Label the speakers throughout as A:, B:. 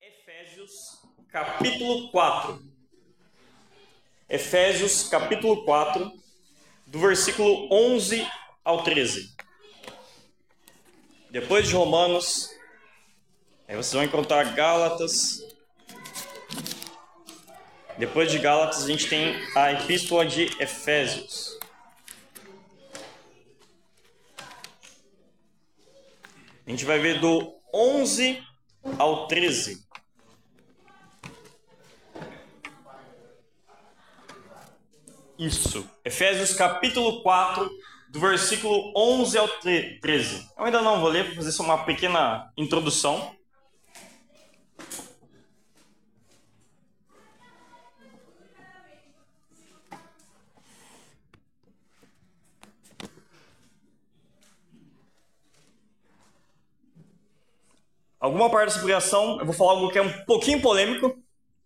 A: Efésios capítulo 4. Efésios capítulo 4, do versículo 11 ao 13. Depois de Romanos, aí vocês vão encontrar Gálatas. Depois de Gálatas, a gente tem a epístola de Efésios. A gente vai ver do 11 ao 13. Isso. Efésios capítulo 4, do versículo 11 ao 13. Eu ainda não vou ler, vou fazer só uma pequena introdução. Alguma parte dessa pregação eu vou falar algo que é um pouquinho polêmico,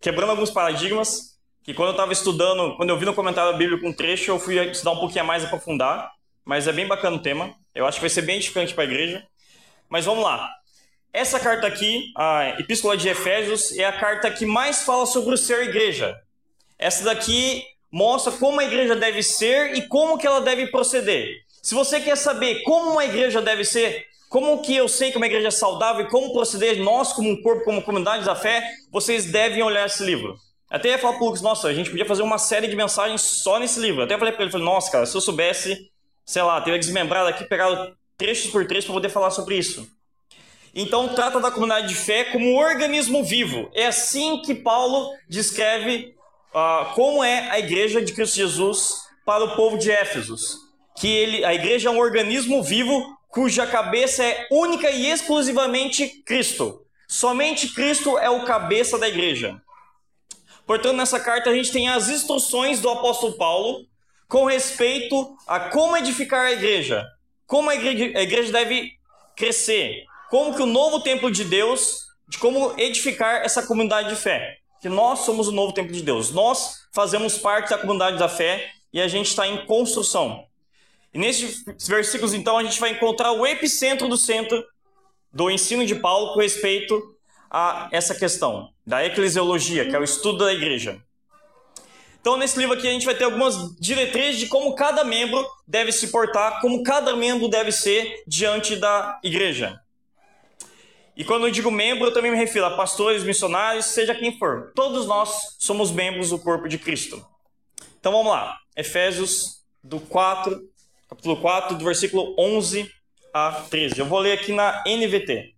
A: quebrando alguns paradigmas, que quando eu estava estudando, quando eu vi no comentário bíblico um trecho, eu fui estudar um pouquinho mais aprofundar, mas é bem bacana o tema. Eu acho que vai ser bem edificante para a igreja. Mas vamos lá. Essa carta aqui, a Epístola de Efésios, é a carta que mais fala sobre o ser igreja. Essa daqui mostra como a igreja deve ser e como que ela deve proceder. Se você quer saber como uma igreja deve ser, como que eu sei que uma igreja é saudável e como proceder nós como um corpo, como comunidade da fé, vocês devem olhar esse livro. Até ia falar pro Lucas, nossa, a gente podia fazer uma série de mensagens só nesse livro. Até falei pra ele, falei, nossa, cara, se eu soubesse, sei lá, teria desmembrado aqui, pegado trechos por trechos para poder falar sobre isso. Então, trata da comunidade de fé como um organismo vivo. É assim que Paulo descreve uh, como é a igreja de Cristo Jesus para o povo de Éfesos. Que ele, a igreja é um organismo vivo cuja cabeça é única e exclusivamente Cristo. Somente Cristo é o cabeça da igreja. Portanto, nessa carta a gente tem as instruções do apóstolo Paulo com respeito a como edificar a igreja, como a igreja, deve crescer, como que o novo templo de Deus, de como edificar essa comunidade de fé. Que nós somos o novo templo de Deus, nós fazemos parte da comunidade da fé e a gente está em construção. E nesses versículos, então, a gente vai encontrar o epicentro do centro do ensino de Paulo com respeito a essa questão da eclesiologia, que é o estudo da igreja. Então, nesse livro aqui, a gente vai ter algumas diretrizes de como cada membro deve se portar, como cada membro deve ser diante da igreja. E quando eu digo membro, eu também me refiro a pastores, missionários, seja quem for. Todos nós somos membros do corpo de Cristo. Então vamos lá. Efésios do 4, capítulo 4, do versículo 11 a 13. Eu vou ler aqui na NVT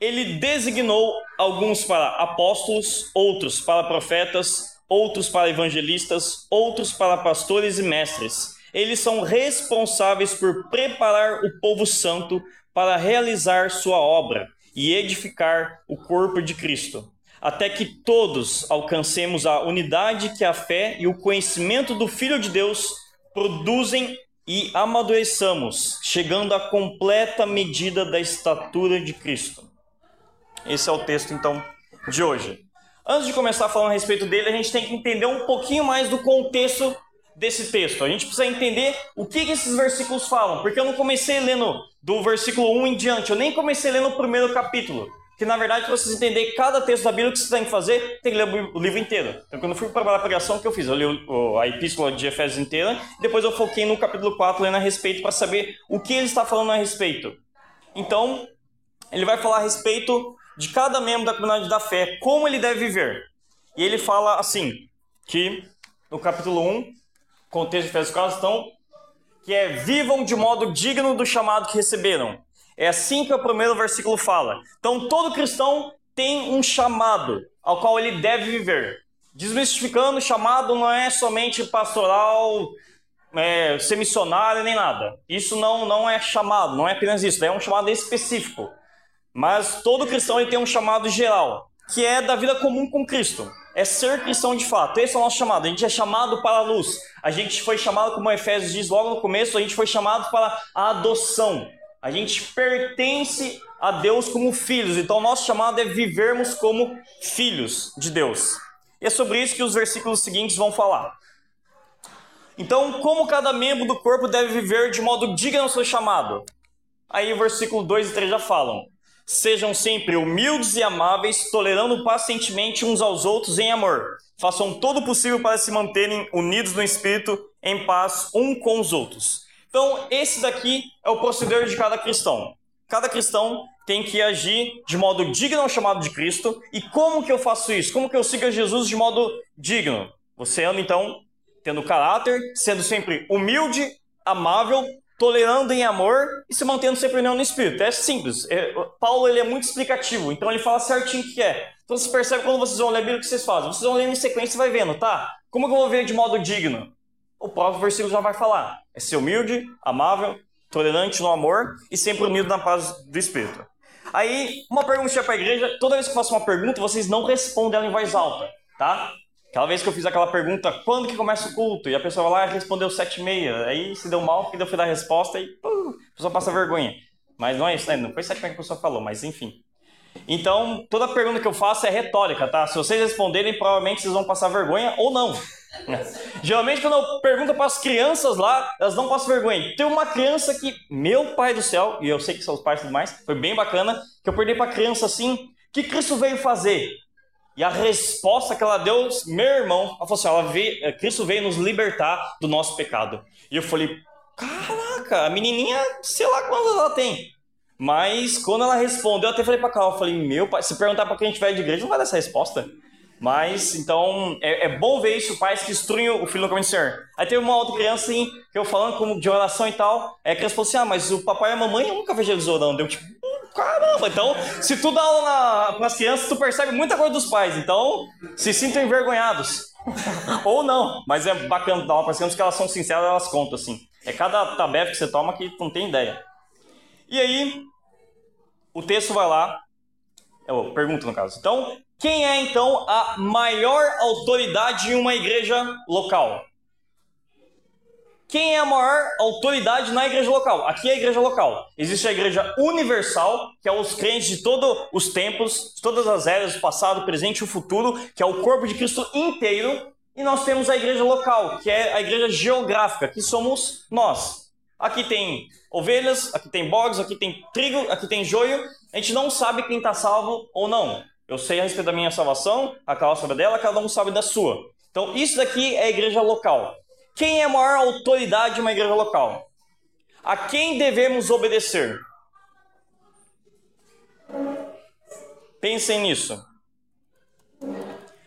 A: ele designou alguns para apóstolos, outros para profetas, outros para evangelistas, outros para pastores e mestres. Eles são responsáveis por preparar o povo santo para realizar sua obra e edificar o corpo de Cristo, até que todos alcancemos a unidade que a fé e o conhecimento do Filho de Deus produzem e amadureçamos, chegando à completa medida da estatura de Cristo. Esse é o texto, então, de hoje. Antes de começar a falar a respeito dele, a gente tem que entender um pouquinho mais do contexto desse texto. A gente precisa entender o que, que esses versículos falam, porque eu não comecei lendo do versículo 1 em diante, eu nem comecei lendo o primeiro capítulo. Que na verdade, para vocês entenderem cada texto da Bíblia que vocês têm que fazer, tem que ler o livro inteiro. Então, quando eu fui preparar a pregação, o que eu fiz? Eu li a epístola de Efésios inteira, depois eu foquei no capítulo 4 lendo a respeito para saber o que ele está falando a respeito. Então, ele vai falar a respeito de cada membro da comunidade da fé, como ele deve viver. E ele fala assim, que no capítulo 1, contexto de Efésios 4, então, que é vivam de modo digno do chamado que receberam. É assim que o primeiro versículo fala. Então, todo cristão tem um chamado ao qual ele deve viver. Desmistificando, chamado não é somente pastoral, é, ser missionário nem nada. Isso não, não é chamado, não é apenas isso, é um chamado específico. Mas todo cristão ele tem um chamado geral, que é da vida comum com Cristo. É ser cristão de fato. Esse é o nosso chamado. A gente é chamado para a luz. A gente foi chamado, como Efésios diz logo no começo, a gente foi chamado para a adoção. A gente pertence a Deus como filhos. Então, o nosso chamado é vivermos como filhos de Deus. E é sobre isso que os versículos seguintes vão falar. Então, como cada membro do corpo deve viver de modo digno ao seu chamado? Aí o versículo 2 e 3 já falam Sejam sempre humildes e amáveis, tolerando pacientemente uns aos outros em amor. Façam todo o possível para se manterem unidos no espírito, em paz um com os outros. Então, esse daqui é o proceder de cada cristão. Cada cristão tem que agir de modo digno ao chamado de Cristo. E como que eu faço isso? Como que eu sigo a Jesus de modo digno? Você anda então tendo caráter, sendo sempre humilde, amável, tolerando em amor e se mantendo sempre união no Espírito. É simples. É, Paulo ele é muito explicativo, então ele fala certinho o que é. Então você percebe quando vocês vão ler a Bíblia o que vocês fazem. Vocês vão lendo em sequência e vai vendo, tá? Como que eu vou ver de modo digno? O próprio versículo já vai falar. É ser humilde, amável, tolerante no amor e sempre unido na paz do Espírito. Aí, uma pergunta para a igreja. Toda vez que eu faço uma pergunta, vocês não respondem ela em voz alta, tá? Aquela vez que eu fiz aquela pergunta, quando que começa o culto? E a pessoa vai lá e respondeu sete e meia. Aí se deu mal, porque eu fui dar a resposta e pum, a pessoa passa vergonha. Mas não é isso, né? Não foi sete e meia que a pessoa falou, mas enfim. Então, toda pergunta que eu faço é retórica, tá? Se vocês responderem, provavelmente vocês vão passar vergonha ou não. Geralmente, quando eu pergunto para as crianças lá, elas não passam vergonha. Tem uma criança que, meu pai do céu, e eu sei que são os pais e tudo mais, foi bem bacana, que eu perdi para criança assim: que Cristo veio fazer? E a resposta que ela deu, meu irmão, ela falou assim: ela veio, eh, Cristo veio nos libertar do nosso pecado. E eu falei: caraca, a menininha, sei lá quantas ela tem. Mas quando ela respondeu, eu até falei pra Carol: eu falei, meu pai, se perguntar pra quem vai de igreja, não vai dar essa resposta. Mas, então, é, é, bom ver isso, pais que instruem o filho no caminho do Senhor. Aí teve uma outra criança, assim, que eu falando como de oração e tal, é que ela falou assim, ah, mas o papai e a mamãe nunca vejo eles orando. Eu, tipo, caramba, então, se tu dá aula para as crianças, tu percebe muita coisa dos pais. Então, se sintam envergonhados. Ou não, mas é bacana dar aula para as crianças que elas são sinceras, elas contam, assim. É cada tabefe que você toma que tu não tem ideia. E aí, o texto vai lá, eu pergunto no caso. Então, quem é então a maior autoridade em uma igreja local? Quem é a maior autoridade na igreja local? Aqui é a igreja local. Existe a igreja universal, que é os crentes de todos os tempos, de todas as eras, o passado, o presente e o futuro, que é o corpo de Cristo inteiro. E nós temos a igreja local, que é a igreja geográfica, que somos nós. Aqui tem ovelhas, aqui tem bodes, aqui tem trigo, aqui tem joio. A gente não sabe quem está salvo ou não. Eu sei a respeito da minha salvação, a Carol sabe dela, cada um sabe da sua. Então, isso daqui é a igreja local. Quem é a maior autoridade de uma igreja local? A quem devemos obedecer? Pensem nisso.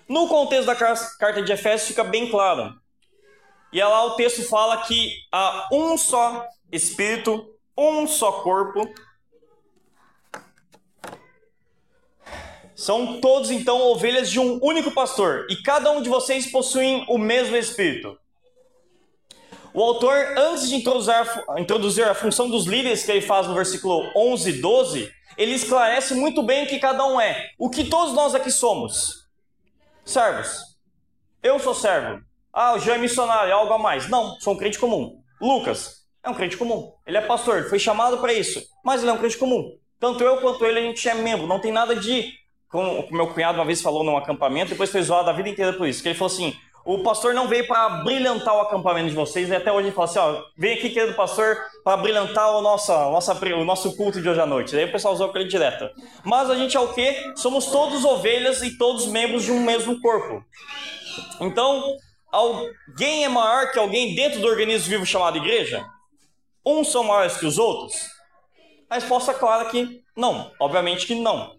A: No contexto da carta de Efésios fica bem claro. E lá o texto fala que há um só Espírito, um só corpo, São todos então ovelhas de um único pastor, e cada um de vocês possuem o mesmo espírito. O autor, antes de introduzir a, função dos líderes que ele faz no versículo 11 e 12, ele esclarece muito bem o que cada um é. O que todos nós aqui somos? Servos. Eu sou servo. Ah, o Jean é missionário, é algo a mais. Não, sou um crente comum. Lucas é um crente comum. Ele é pastor, foi chamado para isso, mas ele é um crente comum. Tanto eu quanto ele, a gente é membro. Não tem nada de como o meu cunhado uma vez falou num acampamento, depois foi zoado a vida inteira por isso, que ele falou assim, o pastor não veio para brilhantar o acampamento de vocês, e até hoje ele fala assim, ó, vem aqui, querido pastor, para brilhantar o nosso, o nosso culto de hoje à noite. Daí o pessoal usou ele direto. Mas a gente é o quê? Somos todos ovelhas e todos membros de um mesmo corpo. Então, alguém é maior que alguém dentro do organismo vivo chamado igreja? Uns são maiores que os outros? A resposta é clara que não, obviamente que não.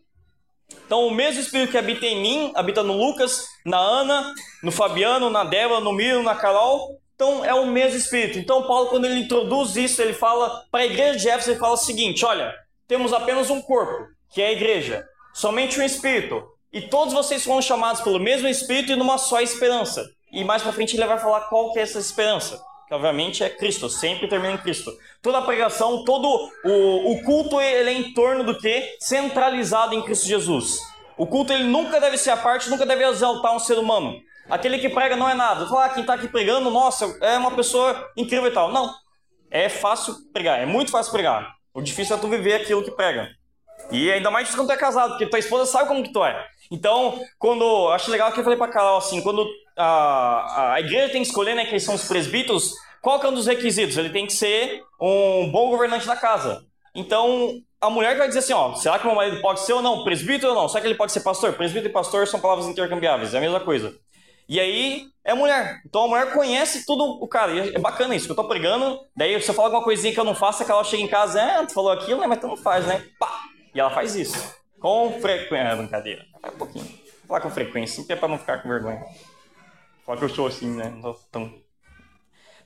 A: Então, o mesmo Espírito que habita em mim, habita no Lucas, na Ana, no Fabiano, na Débora, no Miro, na Carol. Então, é o mesmo Espírito. Então, Paulo, quando ele introduz isso, ele fala para a igreja de Éfeso, ele fala o seguinte: olha, temos apenas um corpo, que é a igreja, somente um Espírito. E todos vocês foram chamados pelo mesmo Espírito e numa só esperança. E mais para frente ele vai falar qual que é essa esperança que obviamente é Cristo, sempre termina em Cristo. Toda a pregação, todo o, o culto, ele é em torno do que? Centralizado em Cristo Jesus. O culto ele nunca deve ser a parte, nunca deve exaltar um ser humano. Aquele que prega não é nada. Falar, ah, quem está aqui pregando, nossa, é uma pessoa incrível e tal. Não. É fácil pregar, é muito fácil pregar. O difícil é tu viver aquilo que prega. E ainda mais quando tu é casado, porque tua esposa sabe como que tu é. Então, quando. Acho legal que eu falei pra Carol assim, quando a, igreja tem que escolher, né, quem são os presbíteros, qual que é um dos requisitos? Ele tem que ser um bom governante da casa. Então, a mulher vai dizer assim, ó, será que meu marido pode ser ou não? Presbítero ou não? Será que ele pode ser pastor? Presbítero e pastor são palavras intercambiáveis, é a mesma coisa. E aí é mulher. Então a mulher conhece tudo o cara. E é bacana isso, que eu tô pregando, daí você fala alguma coisinha que eu não faço, que ela chega em casa, é, tu falou aquilo, né? Mas tu não faz, né? Pá! E ela faz isso. Com frequência. É, brincadeira. Faz um pouquinho. Falar com frequência, sempre é pra não ficar com vergonha. Fala que eu sou assim, né? Não tão...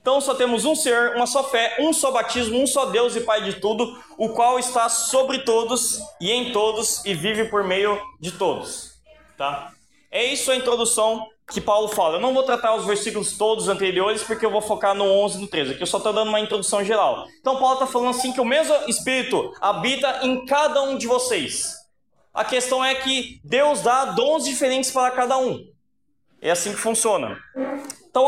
A: Então só temos um ser, uma só fé, um só batismo, um só Deus e Pai de tudo, o qual está sobre todos e em todos e vive por meio de todos. Tá? É isso a introdução que Paulo fala. Eu não vou tratar os versículos todos anteriores porque eu vou focar no 11 e no 13. Aqui eu só estou dando uma introdução geral. Então Paulo está falando assim que o mesmo Espírito habita em cada um de vocês. A questão é que Deus dá dons diferentes para cada um. É assim que funciona. Então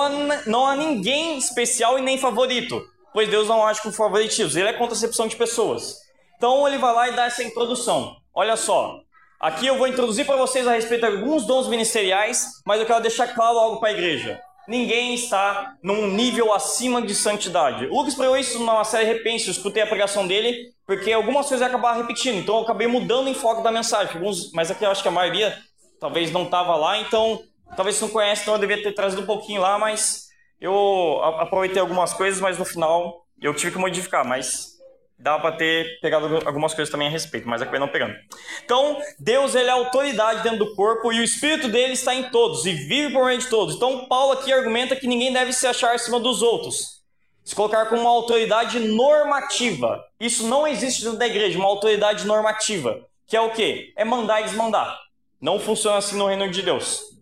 A: não há ninguém especial e nem favorito, pois Deus não age com favoritismo. Ele é concepção de pessoas. Então ele vai lá e dá essa introdução. Olha só, Aqui eu vou introduzir para vocês a respeito de alguns dons ministeriais, mas eu quero deixar claro algo para a igreja. Ninguém está num nível acima de santidade. O Lucas pregou isso numa série Repense, eu escutei a pregação dele, porque algumas coisas acabaram repetindo, então eu acabei mudando o enfoque da mensagem. Alguns, mas aqui eu acho que a maioria talvez não estava lá, então talvez você não conhece, então eu devia ter trazido um pouquinho lá, mas eu aproveitei algumas coisas, mas no final eu tive que modificar, mas dá para ter pegado algumas coisas também a respeito, mas acabei não pegando. Então, Deus ele é autoridade dentro do corpo e o espírito dele está em todos e vive por meio de todos. Então, Paulo aqui argumenta que ninguém deve se achar acima dos outros. Se colocar como uma autoridade normativa. Isso não existe dentro da igreja, uma autoridade normativa, que é o quê? É mandar e desmandar. Não funciona assim no reino de Deus.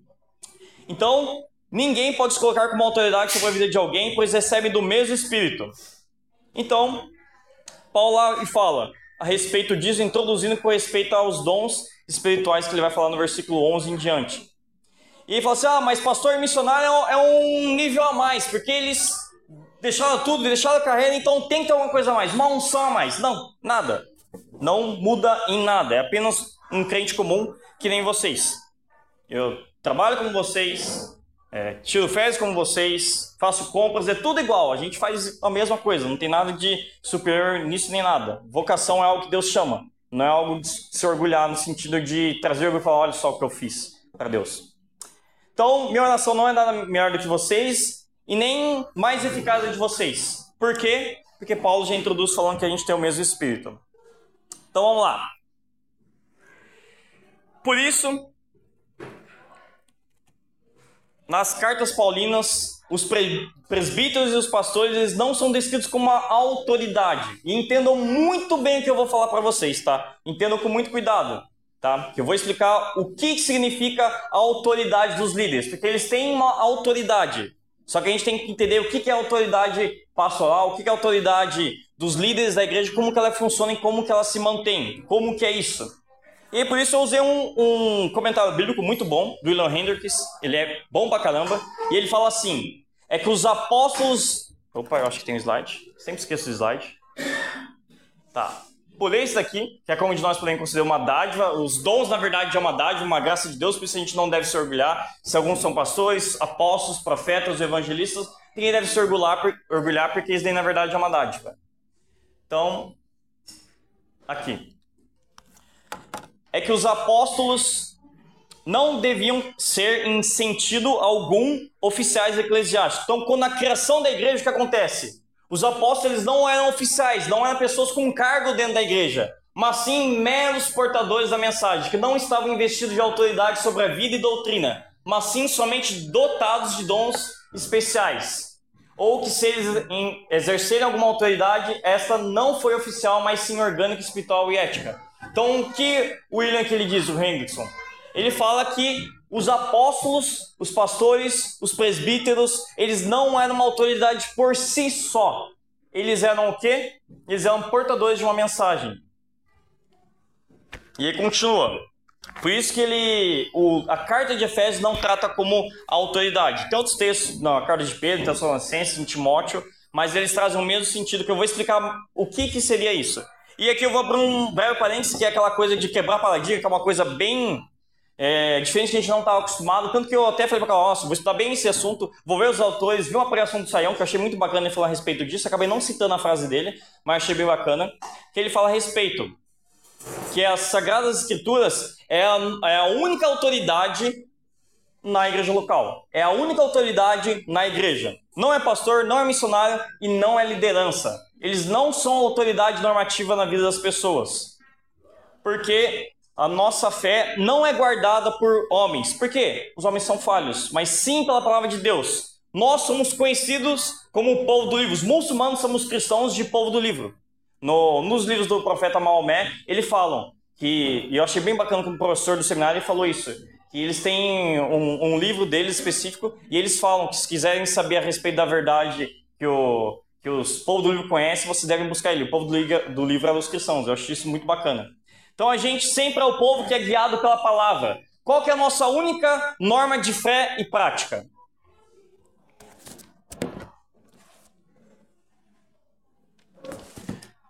A: Então, ninguém pode se colocar como autoridade sobre a vida de alguém, pois recebe do mesmo espírito. Então, Paulo lá e fala a respeito disso, introduzindo com respeito aos dons espirituais que ele vai falar no versículo 11 em diante. E ele fala assim: ah, mas pastor missionário é um nível a mais, porque eles deixaram tudo, deixaram a carreira, então tem que ter alguma coisa a mais, uma unção a mais. Não, nada. Não muda em nada, é apenas um crente comum que nem vocês. Eu trabalho com vocês, é, tiro férias como vocês, faço compras, é tudo igual. A gente faz a mesma coisa, não tem nada de superior nisso nem nada. Vocação é algo que Deus chama, não é algo de se orgulhar no sentido de trazer e falar: olha só o que eu fiz para Deus. Então, minha oração não é nada melhor do que vocês e nem mais eficaz do que vocês. Por quê? Porque Paulo já introduz falando que a gente tem o mesmo espírito. Então vamos lá. Por isso, nas cartas paulinas, os presbíteros e os pastores não são descritos como uma autoridade. E entendam muito bem o que eu vou falar para vocês, tá? Entendam com muito cuidado, tá? Que eu vou explicar o que significa a autoridade dos líderes, porque eles têm uma autoridade. Só que a gente tem que entender o que é a autoridade pastoral, o que é a autoridade dos líderes da igreja, como que ela funciona e como que ela se mantém, como que é isso. E por isso eu usei um, um comentário bíblico muito bom do William Hendricks. Ele é bom pra caramba. E ele fala assim: é que os apóstolos. Opa, eu acho que tem um slide. Sempre esqueço o slide. Tá. Pulei isso daqui, que é como de nós podemos considerar uma dádiva. Os dons, na verdade, é uma dádiva, uma graça de Deus, por isso a gente não deve se orgulhar. Se alguns são pastores, apóstolos, profetas, evangelistas, ninguém deve se orgulhar, orgulhar porque isso daí, na verdade, é uma dádiva. Então, aqui é que os apóstolos não deviam ser, em sentido algum, oficiais eclesiásticos. Então, quando a criação da igreja, o que acontece? Os apóstolos não eram oficiais, não eram pessoas com cargo dentro da igreja, mas sim meros portadores da mensagem, que não estavam investidos de autoridade sobre a vida e doutrina, mas sim somente dotados de dons especiais. Ou que se eles exercerem alguma autoridade, essa não foi oficial, mas sim orgânica, espiritual e ética. Então, o que o William que ele diz, o Hendrickson? Ele fala que os apóstolos, os pastores, os presbíteros, eles não eram uma autoridade por si só. Eles eram o quê? Eles eram portadores de uma mensagem. E ele continua. Por isso que ele, o, a carta de Efésios não trata como autoridade. Tem outros textos, não, a carta de Pedro, Tessalonicenses, Timóteo, mas eles trazem o mesmo sentido que eu vou explicar o que, que seria isso. E aqui eu vou para um breve parênteses, que é aquela coisa de quebrar paradigma, que é uma coisa bem é, diferente que a gente não estava acostumado. Tanto que eu até falei para ela, nossa, vou estudar bem esse assunto, vou ver os autores, vi uma pregação do Saião, que eu achei muito bacana ele falar a respeito disso. Acabei não citando a frase dele, mas achei bem bacana. Que ele fala a respeito que as Sagradas Escrituras é a, é a única autoridade na igreja local. É a única autoridade na igreja. Não é pastor, não é missionário e não é liderança. Eles não são autoridade normativa na vida das pessoas. Porque a nossa fé não é guardada por homens. Por quê? Os homens são falhos, mas sim pela palavra de Deus. Nós somos conhecidos como o povo do livro. Os muçulmanos somos cristãos de povo do livro. No, nos livros do profeta Maomé, eles falam que, e eu achei bem bacana como professor do seminário ele falou isso, que eles têm um, um, livro deles específico e eles falam que se quiserem saber a respeito da verdade que, o, que os povos do livro conhecem, vocês devem buscar ele. O povo do, livro, do livro é os cristãos. Eu acho isso muito bacana. Então a gente sempre é o povo que é guiado pela palavra. Qual que é a nossa única norma de fé e prática?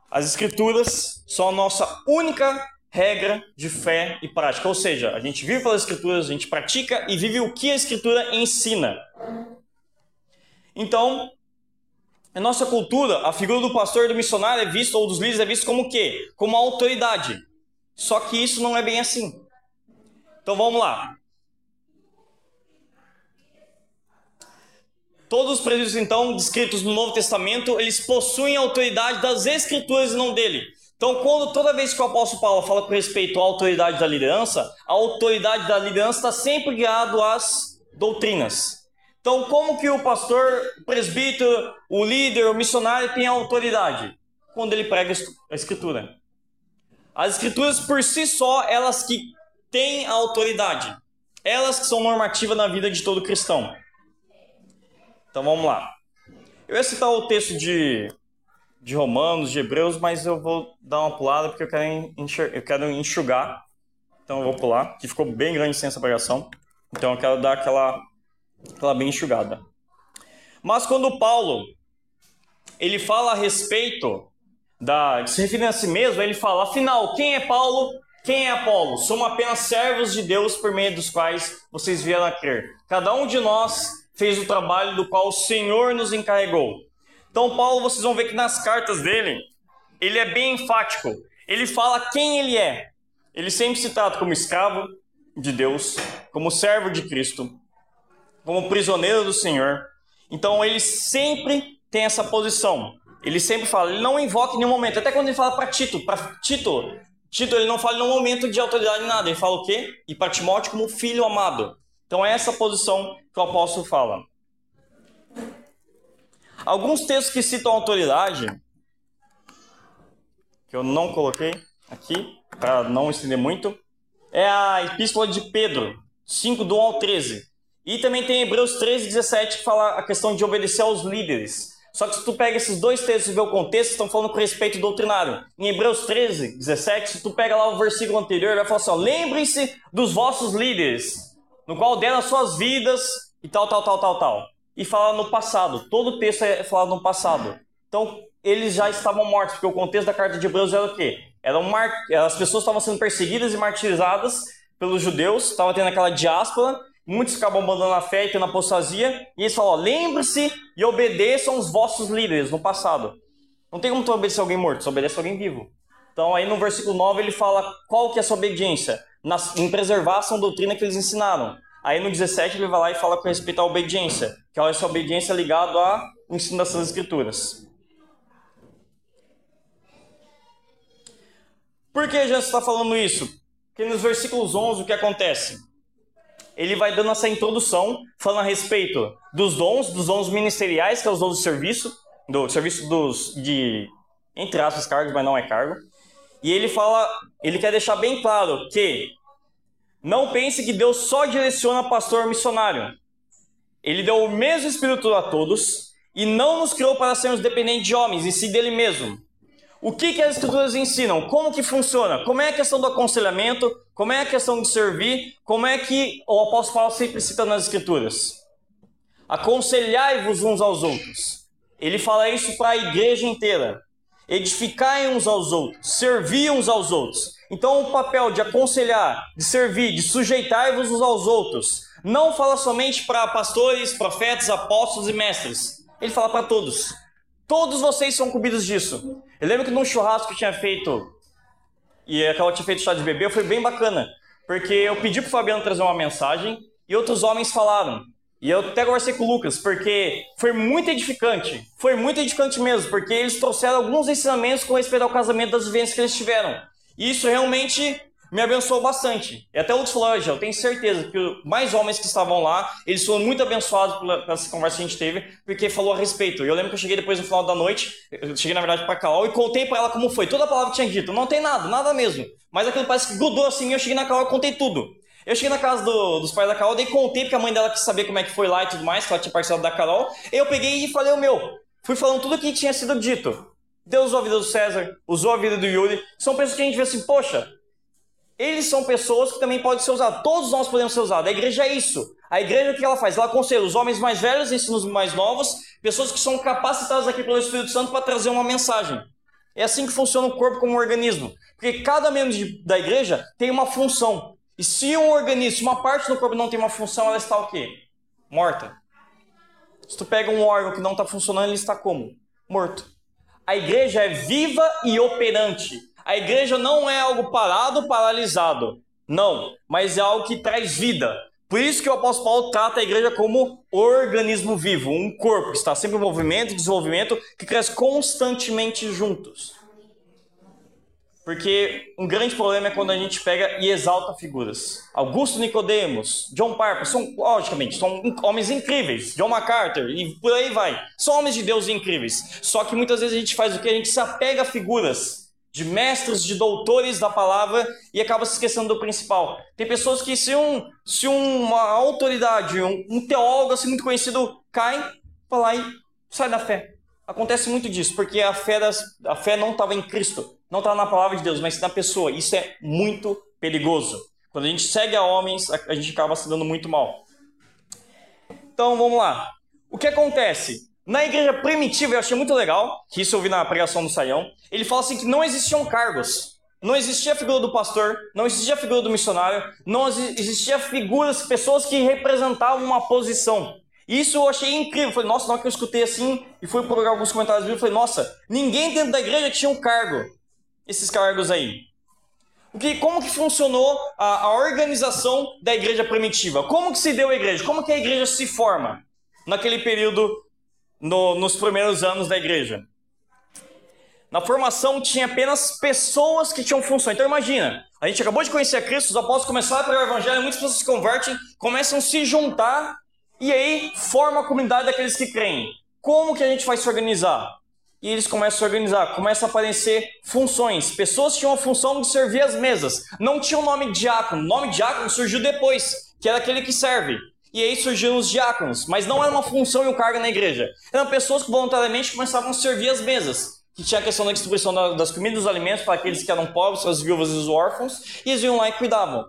A: As escrituras são a nossa única regra de fé e prática. Ou seja, a gente vive pelas escrituras, a gente pratica e vive o que a escritura ensina. Então, em nossa cultura, a figura do pastor e do missionário é vista, ou dos líderes é vista como o quê? Como autoridade. Só que isso não é bem assim. Então vamos lá. Todos os presbíteros, então, descritos no Novo Testamento, eles possuem a autoridade das Escrituras e não dele. Então, quando toda vez que o apóstolo Paulo fala com respeito à autoridade da liderança, a autoridade da liderança está sempre guiado às doutrinas. Então, como que o pastor, o presbítero, o líder, o missionário tem autoridade? Quando ele prega a escritura. As escrituras por si só, elas que têm a autoridade. Elas que são normativas na vida de todo cristão. Então vamos lá. Eu ia citar o texto de, de Romanos, de Hebreus, mas eu vou dar uma pulada porque eu quero, eu quero enxugar. Então eu vou pular, que ficou bem grande sem essa pregação. Então eu quero dar aquela, aquela bem enxugada. Mas quando Paulo ele fala a respeito da, se referindo a si mesmo, ele fala: afinal, quem é Paulo? Quem é Apolo? Somos apenas servos de Deus por meio dos quais vocês vieram a crer. Cada um de nós fez o trabalho do qual o Senhor nos encarregou. Então, Paulo, vocês vão ver que nas cartas dele, ele é bem enfático. Ele fala quem ele é. Ele sempre se trata como escravo de Deus, como servo de Cristo, como prisioneiro do Senhor. Então, ele sempre tem essa posição. Ele sempre fala, ele não invoca em nenhum momento. Até quando ele fala para Tito, para Tito, Tito ele não fala em nenhum momento de autoridade em nada. Ele fala o quê? E para Timóteo como filho amado. Então é essa posição que o apóstolo fala. Alguns textos que citam autoridade, que eu não coloquei aqui, para não estender muito, é a epístola de Pedro, 5, do 1 ao 13. E também tem Hebreus 13, 17, que fala a questão de obedecer aos líderes. Só que se tu pega esses dois textos e vê o contexto, estão falando com respeito doutrinário. Em Hebreus 13, 17, se tu pega lá o versículo anterior, vai falar assim: lembrem-se dos vossos líderes, no qual deram as suas vidas e tal, tal, tal, tal, tal. E fala no passado. Todo o texto é falado no passado. Então, eles já estavam mortos, porque o contexto da carta de Hebreus era o quê? Eram mar... As pessoas estavam sendo perseguidas e martirizadas pelos judeus, estava tendo aquela diáspora, muitos acabam abandonando a fé e tendo apostasia, e eles falam, lembre-se e obedeçam os vossos líderes no passado. Não tem como tu obedecer alguém morto, você obedece alguém vivo. Então aí no versículo 9 ele fala qual que é a sua obediência na, em preservar a doutrina que eles ensinaram. Aí no 17 ele vai lá e fala com respeito à obediência, que é essa obediência ligada ao ensino das Escrituras. Por que já está falando isso? Porque nos versículos 11 o que acontece? Ele vai dando essa introdução, falando a respeito dos dons, dos dons ministeriais, que é os dons do serviço, do serviço dos de entre aspas cargos, mas não é cargo. E ele fala, ele quer deixar bem claro que não pense que Deus só direciona pastor missionário. Ele deu o mesmo espírito a todos e não nos criou para sermos dependentes de homens, e sim dele mesmo. O que, que as escrituras ensinam? Como que funciona? Como é a questão do aconselhamento? Como é a questão de servir? Como é que o apóstolo Paulo sempre cita nas escrituras? Aconselhai-vos uns aos outros. Ele fala isso para a igreja inteira edificai uns aos outros, servir uns aos outros. Então, o papel de aconselhar, de servir, de sujeitar-vos uns aos outros, não fala somente para pastores, profetas, apóstolos e mestres. Ele fala para todos. Todos vocês são cumpridos disso. Eu lembro que num churrasco que eu tinha feito e aquela tinha feito chá de bebê, foi bem bacana. Porque eu pedi pro Fabiano trazer uma mensagem e outros homens falaram. E eu até conversei com o Lucas, porque foi muito edificante. Foi muito edificante mesmo, porque eles trouxeram alguns ensinamentos com respeito ao casamento das vivências que eles tiveram. E isso realmente me abençoou bastante. E até o Lucas falou, eu tenho certeza que mais homens que estavam lá, eles foram muito abençoados por essa conversa que a gente teve, porque falou a respeito. E eu lembro que eu cheguei depois no final da noite, eu cheguei na verdade para Carol e contei para ela como foi, toda a palavra que tinha dito. Não tem nada, nada mesmo. Mas aquilo parece que grudou assim, eu cheguei na Carol e contei tudo. Eu cheguei na casa do, dos pais da Carol, daí contei porque a mãe dela quis saber como é que foi lá e tudo mais, que ela tinha participado da Carol. Eu peguei e falei o meu. Fui falando tudo o que tinha sido dito. Deus usou a vida do César, usou a vida do Yuri. São pessoas que a gente vê assim, poxa, eles são pessoas que também podem ser usadas. Todos nós podemos ser usados. A igreja é isso. A igreja o que ela faz? Ela aconselha os homens mais velhos, ensina os mais novos, pessoas que são capacitadas aqui pelo Espírito Santo para trazer uma mensagem. É assim que funciona o corpo como um organismo. Porque cada membro da igreja tem uma função. E se um organismo, uma parte do corpo não tem uma função, ela está o quê? Morta. Se tu pega um órgão que não está funcionando, ele está como? Morto. A igreja é viva e operante. A igreja não é algo parado, paralisado. Não, mas é algo que traz vida. Por isso que o apóstolo Paulo trata a igreja como organismo vivo, um corpo que está sempre em movimento desenvolvimento, que cresce constantemente juntos. Porque um grande problema é quando a gente pega e exalta figuras. Augusto Nicodemos, John Piper, são, logicamente, são homens incríveis. John MacArthur, e por aí vai. São homens de Deus incríveis. Só que muitas vezes a gente faz o que? A gente se apega a figuras de mestres, de doutores da palavra e acaba se esquecendo do principal. Tem pessoas que se, um, se uma autoridade, um, um teólogo assim muito conhecido cai, lá e sai da fé. Acontece muito disso, porque a fé, das, a fé não estava em Cristo, não estava na palavra de Deus, mas na pessoa. Isso é muito perigoso. Quando a gente segue a homens, a, a gente acaba se dando muito mal. Então vamos lá. O que acontece? Na igreja primitiva, eu achei muito legal, que isso eu vi na pregação do Saião, ele fala assim que não existiam cargos. Não existia a figura do pastor, não existia a figura do missionário, não existia figuras, pessoas que representavam uma posição. Isso eu achei incrível. Falei, nossa, na hora que eu escutei assim e fui procurar alguns comentários eu falei, nossa, ninguém dentro da igreja tinha um cargo. Esses cargos aí. O que, como que funcionou a, a organização da igreja primitiva? Como que se deu a igreja? Como que a igreja se forma naquele período, no, nos primeiros anos da igreja? Na formação tinha apenas pessoas que tinham função. Então imagina, a gente acabou de conhecer a Cristo, os apóstolos começaram a pregar o evangelho, muitas pessoas se convertem, começam a se juntar e aí forma a comunidade daqueles que creem. Como que a gente vai se organizar? E eles começam a se organizar, começam a aparecer funções. Pessoas tinham a função de servir as mesas. Não tinha o nome diácono. O nome diácono surgiu depois, que era aquele que serve. E aí surgiram os diáconos, mas não era uma função e um cargo na igreja. Eram pessoas que voluntariamente começavam a servir as mesas. Que tinha a questão da distribuição das comidas e dos alimentos para aqueles que eram pobres, as viúvas e os órfãos, e eles iam lá e cuidavam.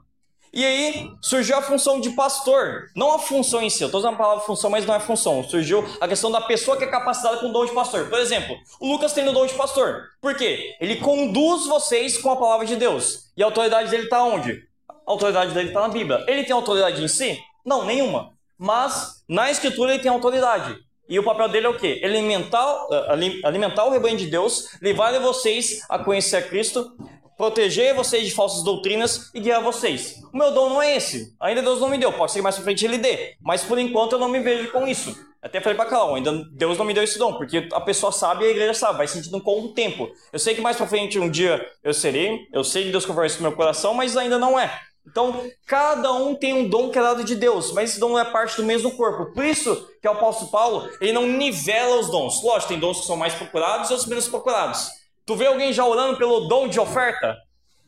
A: E aí surgiu a função de pastor. Não a função em si, eu estou usando a palavra função, mas não é função. Surgiu a questão da pessoa que é capacitada com o dom de pastor. Por exemplo, o Lucas tem o dom de pastor. Por quê? Ele conduz vocês com a palavra de Deus. E a autoridade dele está onde? A autoridade dele está na Bíblia. Ele tem autoridade em si? Não, nenhuma. Mas na Escritura ele tem autoridade. E o papel dele é o quê? Alimentar, eh, alimentar o rebanho de Deus, levar vocês a conhecer a Cristo, proteger vocês de falsas doutrinas e guiar vocês. O meu dom não é esse. Ainda Deus não me deu. Pode ser que mais pra frente ele dê. Mas por enquanto eu não me vejo com isso. Até falei pra Carol, ainda Deus não me deu esse dom, porque a pessoa sabe e a igreja sabe, vai sentindo com o tempo. Eu sei que mais pra frente um dia eu serei, eu sei que Deus conversa com meu coração, mas ainda não é. Então, cada um tem um dom que é dado de Deus, mas esse dom não é parte do mesmo corpo. Por isso que o apóstolo Paulo, ele não nivela os dons. Lógico, tem dons que são mais procurados e outros menos procurados. Tu vê alguém já orando pelo dom de oferta?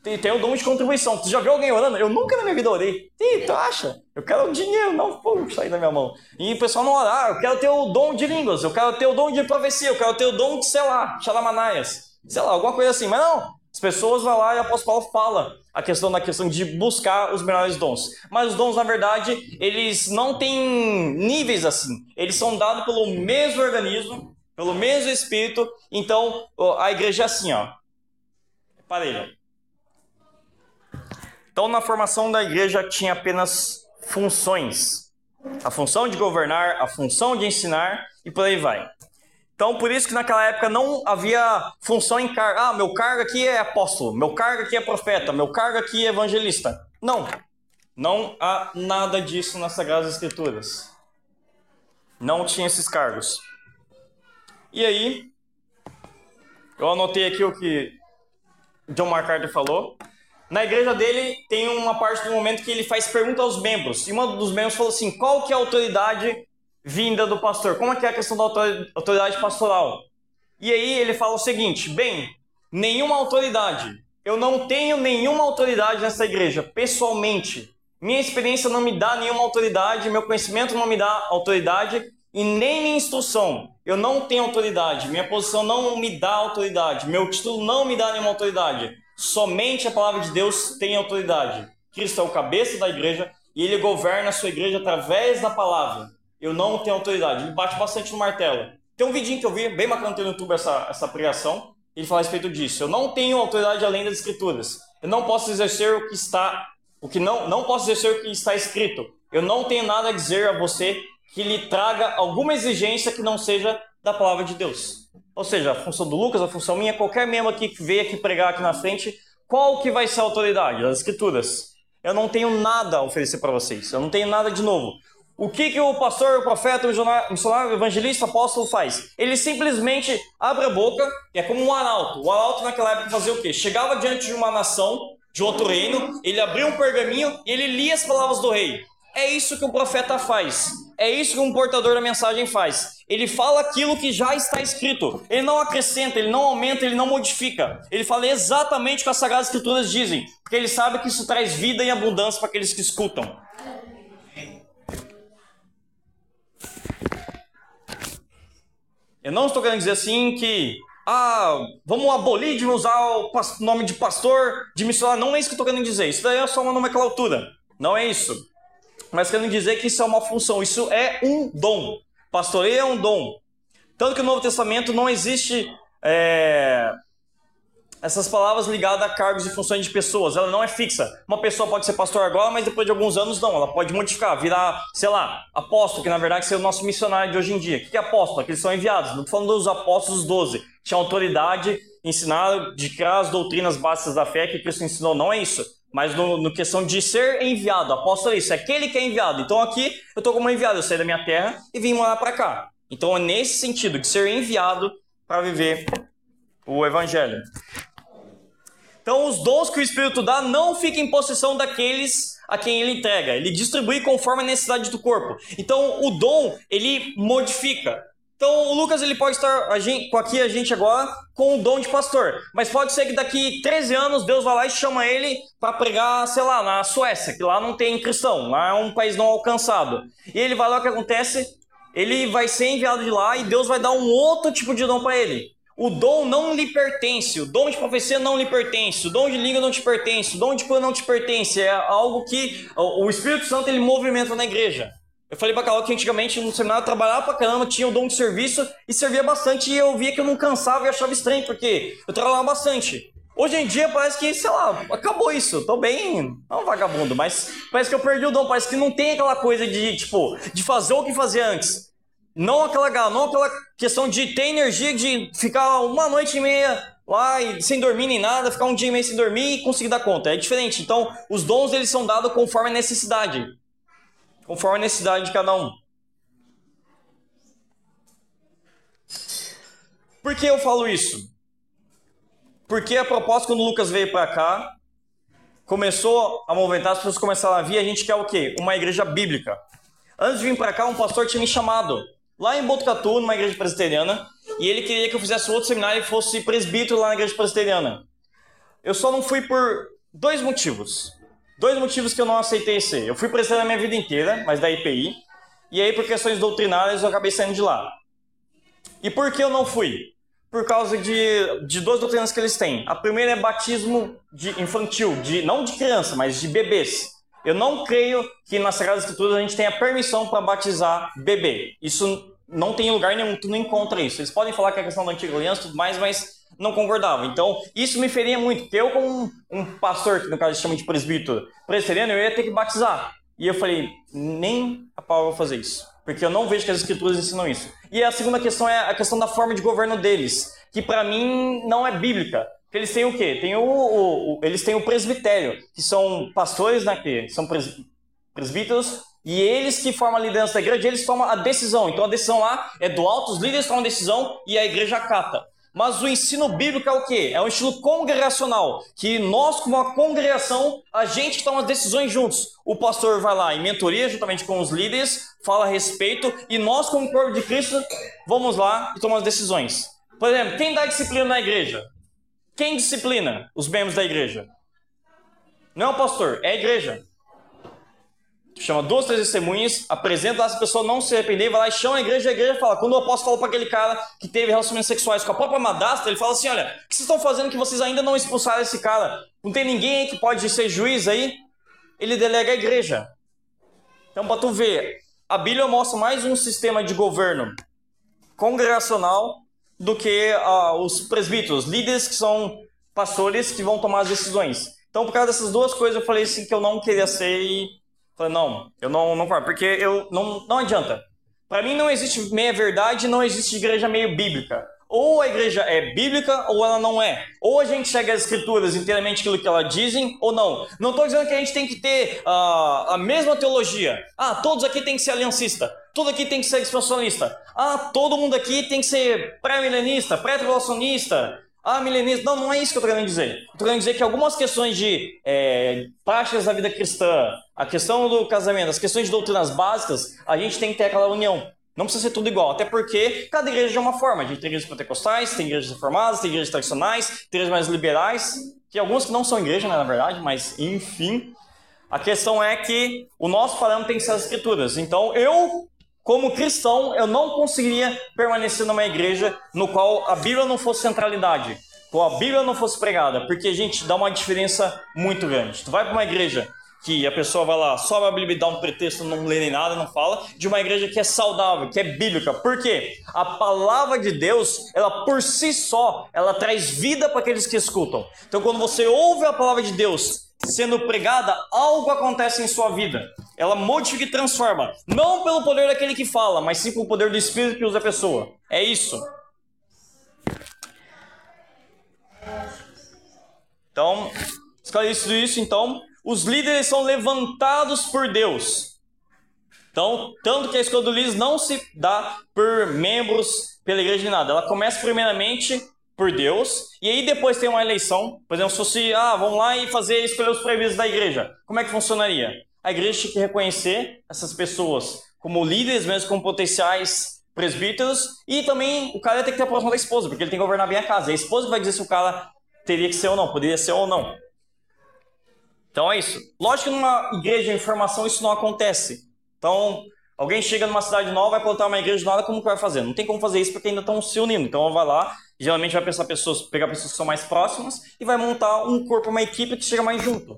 A: Tem, tem o dom de contribuição. Tu já viu alguém orando? Eu nunca na minha vida orei. Ih, tu acha? Eu quero dinheiro, não pô, sair da minha mão. E o pessoal não orar. Ah, eu quero ter o dom de línguas, eu quero ter o dom de profecia, eu quero ter o dom de, sei lá, xalamanaias. Sei lá, alguma coisa assim. Mas não, as pessoas vão lá e o apóstolo Paulo fala a questão da questão de buscar os melhores dons. Mas os dons, na verdade, eles não têm níveis assim. Eles são dados pelo mesmo organismo, pelo mesmo Espírito. Então, a igreja é assim, ó. Parelha. Então, na formação da igreja tinha apenas funções. A função de governar, a função de ensinar e por aí vai. Então, por isso que naquela época não havia função em cargo. Ah, meu cargo aqui é apóstolo, meu cargo aqui é profeta, meu cargo aqui é evangelista. Não. Não há nada disso nas Sagradas Escrituras. Não tinha esses cargos. E aí, eu anotei aqui o que John MacArthur falou. Na igreja dele tem uma parte do momento que ele faz pergunta aos membros. E um dos membros falou assim: qual que é a autoridade vinda do pastor. Como é que é a questão da autoridade pastoral? E aí ele fala o seguinte: bem, nenhuma autoridade. Eu não tenho nenhuma autoridade nessa igreja, pessoalmente. Minha experiência não me dá nenhuma autoridade, meu conhecimento não me dá autoridade e nem minha instrução. Eu não tenho autoridade, minha posição não me dá autoridade, meu título não me dá nenhuma autoridade. Somente a palavra de Deus tem autoridade. Cristo é o cabeça da igreja e ele governa a sua igreja através da palavra. Eu não tenho autoridade. Ele bate bastante no martelo. Tem um vidinho que eu vi, bem bacana no YouTube, essa, essa pregação. Ele fala a respeito disso. Eu não tenho autoridade além das escrituras. Eu não posso exercer o que está, o que não, não posso exercer o que está escrito. Eu não tenho nada a dizer a você que lhe traga alguma exigência que não seja da palavra de Deus. Ou seja, a função do Lucas, a função minha, qualquer membro aqui que veio aqui pregar aqui na frente, qual que vai ser a autoridade? Das escrituras. Eu não tenho nada a oferecer para vocês. Eu não tenho nada de novo. O que, que o pastor, o profeta, o missionário, o evangelista, o apóstolo faz? Ele simplesmente abre a boca, é como um arauto. O arauto naquela época fazia o quê? Chegava diante de uma nação, de outro reino, ele abria um pergaminho e ele lia as palavras do rei. É isso que o profeta faz. É isso que um portador da mensagem faz. Ele fala aquilo que já está escrito. Ele não acrescenta, ele não aumenta, ele não modifica. Ele fala exatamente o que as Sagradas Escrituras dizem, porque ele sabe que isso traz vida e abundância para aqueles que escutam. Eu não estou querendo dizer assim que, ah, vamos abolir de usar o nome de pastor, de missionário. Não é isso que eu estou querendo dizer. Isso daí é só uma nomenclatura. Não é isso. Mas querendo dizer que isso é uma função. Isso é um dom. Pastoreio é um dom. Tanto que no Novo Testamento não existe é, essas palavras ligadas a cargos e funções de pessoas, ela não é fixa. Uma pessoa pode ser pastor agora, mas depois de alguns anos não, ela pode modificar, virar, sei lá, apóstolo, que na verdade seria o nosso missionário de hoje em dia. O que é apóstolo? Aqueles são enviados. Não estou falando dos apóstolos 12, tinha autoridade, ensinaram de criar as doutrinas básicas da fé que Cristo ensinou, não é isso. Mas no, no questão de ser enviado, apóstolo é isso, é aquele que é enviado. Então aqui eu estou como enviado, eu saí da minha terra e vim morar para cá. Então é nesse sentido, de ser enviado para viver o evangelho. Então, os dons que o Espírito dá não ficam em possessão daqueles a quem ele entrega. Ele distribui conforme a necessidade do corpo. Então, o dom, ele modifica. Então, o Lucas ele pode estar a gente, aqui a gente agora com o dom de pastor. Mas pode ser que daqui 13 anos Deus vá lá e chama ele para pregar, sei lá, na Suécia, que lá não tem cristão, lá é um país não alcançado. E ele vai lá, o que acontece? Ele vai ser enviado de lá e Deus vai dar um outro tipo de dom para ele. O dom não lhe pertence, o dom de profecia não lhe pertence, o dom de língua não te pertence, o dom de cura não te pertence. É algo que o Espírito Santo ele movimenta na igreja. Eu falei Carol que antigamente no seminário eu trabalhava pra caramba, tinha o dom de serviço e servia bastante e eu via que eu não cansava e achava estranho, porque eu trabalhava bastante. Hoje em dia parece que, sei lá, acabou isso. Tô bem, não vagabundo, mas parece que eu perdi o dom, parece que não tem aquela coisa de, tipo, de fazer o que fazia antes. Não aquela, não aquela questão de ter energia de ficar uma noite e meia lá e sem dormir nem nada, ficar um dia e meio sem dormir e conseguir dar conta. É diferente. Então, os dons eles são dados conforme a necessidade. Conforme a necessidade de cada um. Por que eu falo isso? Porque a proposta quando o Lucas veio para cá, começou a movimentar, as pessoas começaram a vir, a gente quer o quê? Uma igreja bíblica. Antes de vir para cá, um pastor tinha me chamado lá em Botucatu, numa igreja presbiteriana, e ele queria que eu fizesse outro seminário e fosse presbítero lá na igreja presbiteriana. Eu só não fui por dois motivos. Dois motivos que eu não aceitei ser. Eu fui presbiteriano a minha vida inteira, mas da IPI, e aí por questões doutrinárias eu acabei saindo de lá. E por que eu não fui? Por causa de, de duas doutrinas que eles têm. A primeira é batismo de infantil, de, não de criança, mas de bebês. Eu não creio que nas Sagradas Escrituras a gente tenha permissão para batizar bebê. Isso não tem lugar nenhum, tu não encontra isso. Eles podem falar que é questão da antiga aliança e tudo mais, mas não concordava. Então, isso me feria muito, porque eu, como um, pastor, que no caso chama de presbítero presbiteriano, eu ia ter que batizar. E eu falei, nem a pau eu vou fazer isso. Porque eu não vejo que as escrituras ensinam isso. E a segunda questão é a questão da forma de governo deles, que para mim não é bíblica. Eles têm o quê? Tem o, o, o, eles têm o presbitério, que são pastores, né, que são pres, presbíteros, e eles que formam a liderança da igreja, eles tomam a decisão. Então a decisão lá é do alto, os líderes tomam a decisão e a igreja acata. Mas o ensino bíblico é o quê? É um estilo congregacional, que nós, como uma congregação, a gente toma decisões juntos. O pastor vai lá em mentoria, juntamente com os líderes, fala a respeito, e nós, como corpo de Cristo, vamos lá e tomamos decisões. Por exemplo, quem dá disciplina na igreja? Quem disciplina os membros da igreja? Não é o pastor, é a igreja chama duas, três testemunhas, apresenta lá, se a pessoa não se arrepender, vai lá e chama a igreja, a igreja fala. Quando o apóstolo falou para aquele cara que teve relacionamentos sexuais com a própria madrasta, ele fala assim: olha, o que vocês estão fazendo que vocês ainda não expulsaram esse cara? Não tem ninguém aí que pode ser juiz aí? Ele delega a igreja. Então, para tu ver, a Bíblia mostra mais um sistema de governo congregacional do que uh, os presbíteros, líderes que são pastores que vão tomar as decisões. Então, por causa dessas duas coisas, eu falei assim que eu não queria ser e Falei, não, eu não, não concordo, porque eu não, não adianta. Para mim não existe meia verdade, não existe igreja meio bíblica. Ou a igreja é bíblica ou ela não é. Ou a gente segue as escrituras inteiramente aquilo que elas dizem ou não. Não estou dizendo que a gente tem que ter uh, a mesma teologia. Ah, todos aqui tem que ser aliancista. Todo aqui tem que ser expansionista. Ah, todo mundo aqui tem que ser pré-milenista, pré-tribulacionista. Ah, milenista. Não, não é isso que eu estou querendo dizer. Estou querendo dizer que algumas questões de é, práticas da vida cristã, a questão do casamento, as questões de doutrinas básicas, a gente tem que ter aquela união. Não precisa ser tudo igual, até porque cada igreja é uma forma. A gente tem igrejas pentecostais, tem igrejas reformadas, tem igrejas tradicionais, tem igrejas mais liberais, que algumas que não são igreja, né, na verdade, mas enfim. A questão é que o nosso parâmetro tem que ser as escrituras. Então, eu como cristão, eu não conseguiria permanecer numa igreja no qual a Bíblia não fosse centralidade, qual a Bíblia não fosse pregada, porque, gente, dá uma diferença muito grande. Tu vai para uma igreja que a pessoa vai lá, só a Bíblia dá um pretexto, não lê nem nada, não fala, de uma igreja que é saudável, que é bíblica. Por quê? A palavra de Deus, ela por si só, ela traz vida para aqueles que escutam. Então, quando você ouve a palavra de Deus sendo pregada, algo acontece em sua vida. Ela modifica e transforma. Não pelo poder daquele que fala, mas sim pelo poder do Espírito que usa a pessoa. É isso. Então, esclarecido isso, então, os líderes são levantados por Deus. Então, tanto que a escolha do líder não se dá por membros pela igreja de nada. Ela começa primeiramente por Deus, e aí depois tem uma eleição, por exemplo, se fosse, ah, vamos lá e fazer escolher os previstos da igreja. Como é que funcionaria? A igreja tinha que reconhecer essas pessoas como líderes, mesmo como potenciais presbíteros, e também o cara tem que ter a próxima da esposa, porque ele tem que governar bem a casa. E a esposa vai dizer se o cara teria que ser ou não, poderia ser ou não. Então é isso. Lógico que numa igreja de informação isso não acontece. Então, alguém chega numa cidade nova, vai plantar uma igreja nada, como que vai fazer? Não tem como fazer isso porque ainda estão se unindo. Então vai lá Geralmente vai pensar pessoas, pegar pessoas que são mais próximas e vai montar um corpo, uma equipe que chega mais junto.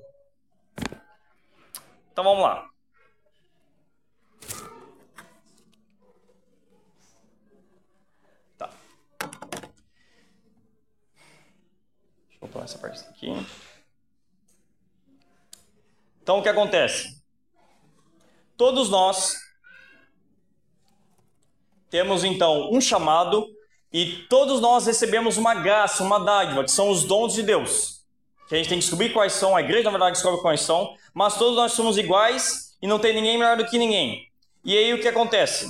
A: Então vamos lá. Tá. Deixa eu pular essa parte aqui. Então o que acontece? Todos nós temos então um chamado e todos nós recebemos uma graça, uma dádiva, que são os dons de Deus. Que a gente tem que descobrir quais são, a igreja na verdade descobre quais são, mas todos nós somos iguais e não tem ninguém melhor do que ninguém. E aí o que acontece?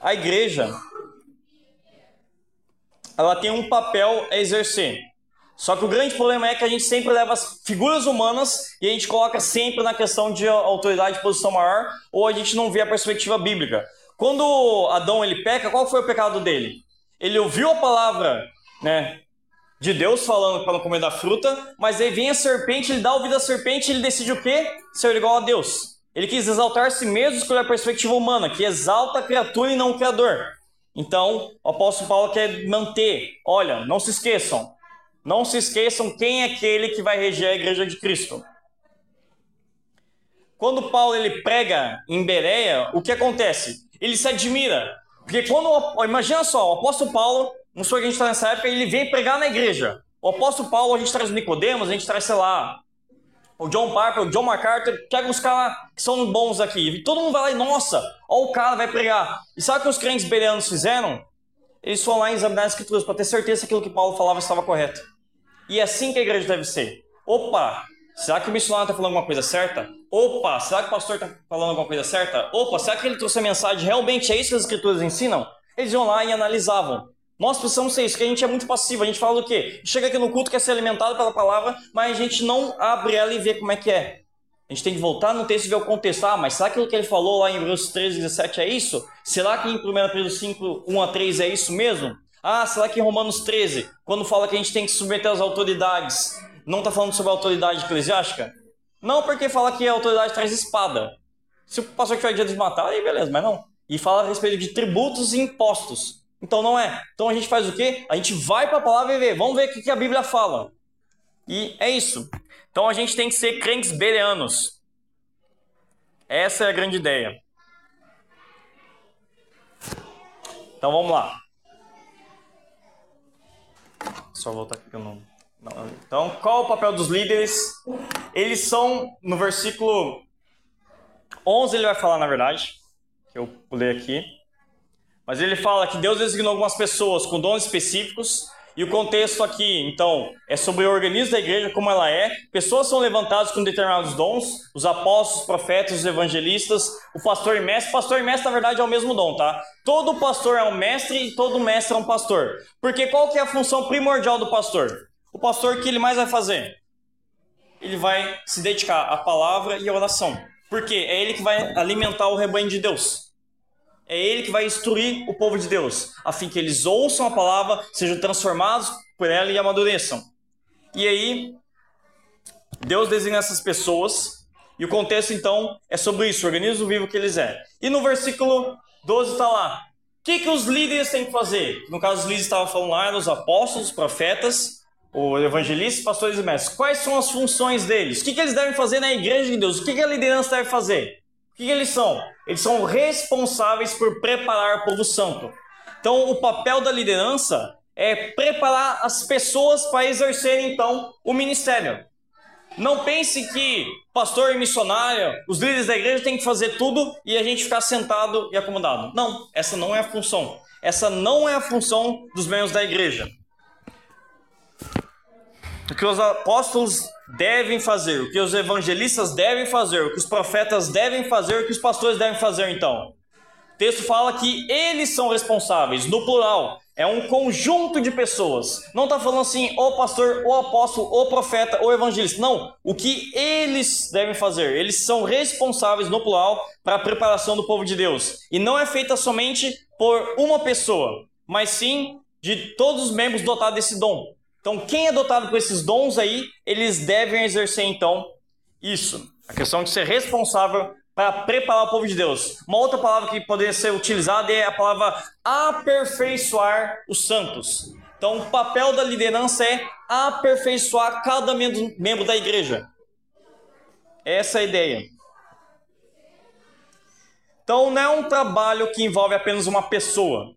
A: A igreja ela tem um papel a exercer. Só que o grande problema é que a gente sempre leva as figuras humanas e a gente coloca sempre na questão de autoridade e posição maior, ou a gente não vê a perspectiva bíblica. Quando Adão ele peca, qual foi o pecado dele? Ele ouviu a palavra, né, de Deus falando para não comer da fruta, mas aí vem a serpente, ele dá ouvido à serpente, ele decide o quê? Ser igual a Deus. Ele quis exaltar si mesmo, escolher a perspectiva humana, que exalta a criatura e não o criador. Então, o apóstolo Paulo quer manter, olha, não se esqueçam, não se esqueçam quem é aquele que vai reger a igreja de Cristo. Quando Paulo ele prega em Bereia, o que acontece? ele se admira. Porque quando, imagina só, o apóstolo Paulo, não sei que a gente está nessa época, ele vem pregar na igreja. O apóstolo Paulo, a gente traz o Nicodemos, a gente traz, sei lá, o John Piper, o John MacArthur, pega os caras que são bons aqui. E todo mundo vai lá e, nossa, ó o cara vai pregar. E sabe o que os crentes bereanos fizeram? Eles foram lá examinar as escrituras para ter certeza que aquilo que Paulo falava estava correto. E é assim que a igreja deve ser. Opa, será que o missionário está falando alguma coisa certa? Opa, será que o pastor está falando alguma coisa certa? Opa, será que ele trouxe a mensagem? Realmente é isso que as escrituras ensinam? Eles iam lá e analisavam. Nós precisamos ser isso, que a gente é muito passivo. A gente fala do quê? Chega aqui no culto, quer ser alimentado pela palavra, mas a gente não abre ela e vê como é que é. A gente tem que voltar no texto e ver o contexto. Ah, mas será que o que ele falou lá em Hebreus 13, 17 é isso? Será que em 1 Pedro 5, 1 a 3 é isso mesmo? Ah, será que em Romanos 13, quando fala que a gente tem que submeter às autoridades, não está falando sobre a autoridade eclesiástica? Não, porque fala que a autoridade traz espada. Se o pastor tiver dia de matar, aí beleza, mas não. E fala a respeito de tributos e impostos. Então não é. Então a gente faz o quê? A gente vai para a palavra e vê. Vamos ver o que a Bíblia fala. E é isso. Então a gente tem que ser crentes bereanos. Essa é a grande ideia. Então vamos lá. Só voltar aqui que eu não... não. Então, qual é o papel dos líderes? Eles são, no versículo 11 ele vai falar, na verdade, que eu pulei aqui. Mas ele fala que Deus designou algumas pessoas com dons específicos, e o contexto aqui, então, é sobre o organismo da igreja, como ela é. Pessoas são levantadas com determinados dons, os apóstolos, os profetas, os evangelistas, o pastor e mestre. Pastor e mestre, na verdade, é o mesmo dom, tá? Todo pastor é um mestre e todo mestre é um pastor. Porque qual que é a função primordial do pastor? O pastor, o que ele mais vai fazer? Ele vai se dedicar à palavra e à oração. Porque é ele que vai alimentar o rebanho de Deus. É ele que vai instruir o povo de Deus, a fim que eles ouçam a palavra, sejam transformados por ela e amadureçam. E aí, Deus designa essas pessoas, e o contexto então é sobre isso, o organismo vivo que eles é. E no versículo 12 está lá: o que, que os líderes têm que fazer? No caso, os líderes estavam falando lá, os apóstolos, os profetas, os evangelistas, pastores e mestres. Quais são as funções deles? O que, que eles devem fazer na igreja de Deus? O que, que a liderança deve fazer? O que, eles são? Eles são responsáveis por preparar o povo santo. Então, o papel da liderança é preparar as pessoas para exercerem então o ministério. Não pense que pastor e missionário, os líderes da igreja têm que fazer tudo e a gente ficar sentado e acomodado. Não, essa não é a função. Essa não é a função dos membros da igreja. O que os apóstolos devem fazer, o que os evangelistas devem fazer, o que os profetas devem fazer, o que os pastores devem fazer então. O texto fala que eles são responsáveis, no plural. É um conjunto de pessoas. Não está falando assim, o pastor, o apóstolo, o profeta, o evangelista. Não. O que eles devem fazer? Eles são responsáveis, no plural, para a preparação do povo de Deus. E não é feita somente por uma pessoa, mas sim de todos os membros dotados desse dom. Então, quem é dotado com esses dons aí, eles devem exercer então isso. A questão de ser responsável para preparar o povo de Deus. Uma outra palavra que poderia ser utilizada é a palavra aperfeiçoar os santos. Então, o papel da liderança é aperfeiçoar cada membro, da igreja. Essa é a ideia. Então, não é um trabalho que envolve apenas uma pessoa.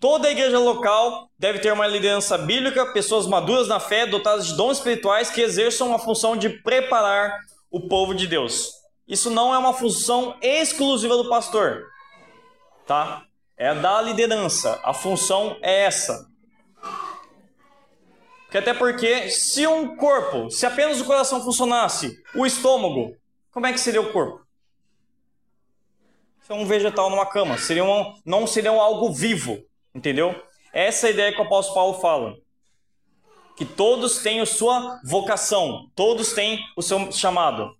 A: Toda igreja local deve ter uma liderança bíblica, pessoas maduras na fé, dotadas de dons espirituais que exerçam a função de preparar o povo de Deus. Isso não é uma função exclusiva do pastor, tá? É da liderança. A função é essa. Que até porque se um corpo, se apenas o coração funcionasse, o estômago, como é que seria o corpo? Seria um vegetal numa cama, seria um, não seria um algo vivo. Entendeu? Essa é a ideia que o apóstolo Paulo fala. Que todos têm a sua vocação, todos têm o seu chamado.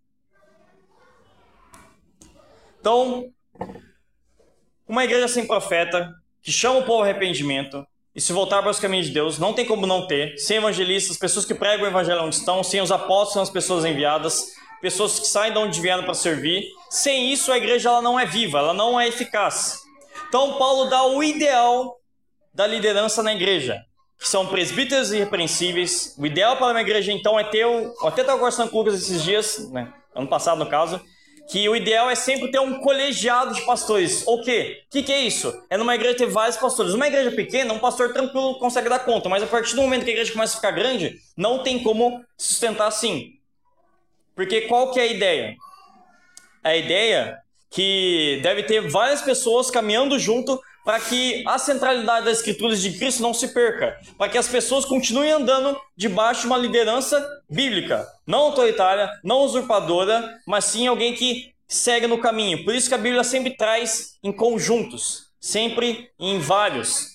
A: Então, uma igreja sem profeta, que chama o povo ao arrependimento e se voltar para os caminhos de Deus, não tem como não ter. Sem evangelistas, pessoas que pregam o evangelho onde estão, sem os apóstolos, as pessoas enviadas, pessoas que saem de onde vieram para servir. Sem isso, a igreja ela não é viva, ela não é eficaz. Então, Paulo dá o ideal da liderança na igreja, que são presbíteros irrepreensíveis. O ideal para uma igreja, então, é ter o. Até estava conversando com o Lucas esses dias, né, ano passado no caso, que o ideal é sempre ter um colegiado de pastores. O quê? O que, que é isso? É numa igreja ter vários pastores. Uma igreja pequena, um pastor tranquilo consegue dar conta, mas a partir do momento que a igreja começa a ficar grande, não tem como sustentar assim. Porque qual que é a ideia? A ideia que deve ter várias pessoas caminhando junto para que a centralidade das escrituras de Cristo não se perca, para que as pessoas continuem andando debaixo de uma liderança bíblica, não autoritária, não usurpadora, mas sim alguém que segue no caminho. Por isso que a Bíblia sempre traz em conjuntos, sempre em vários.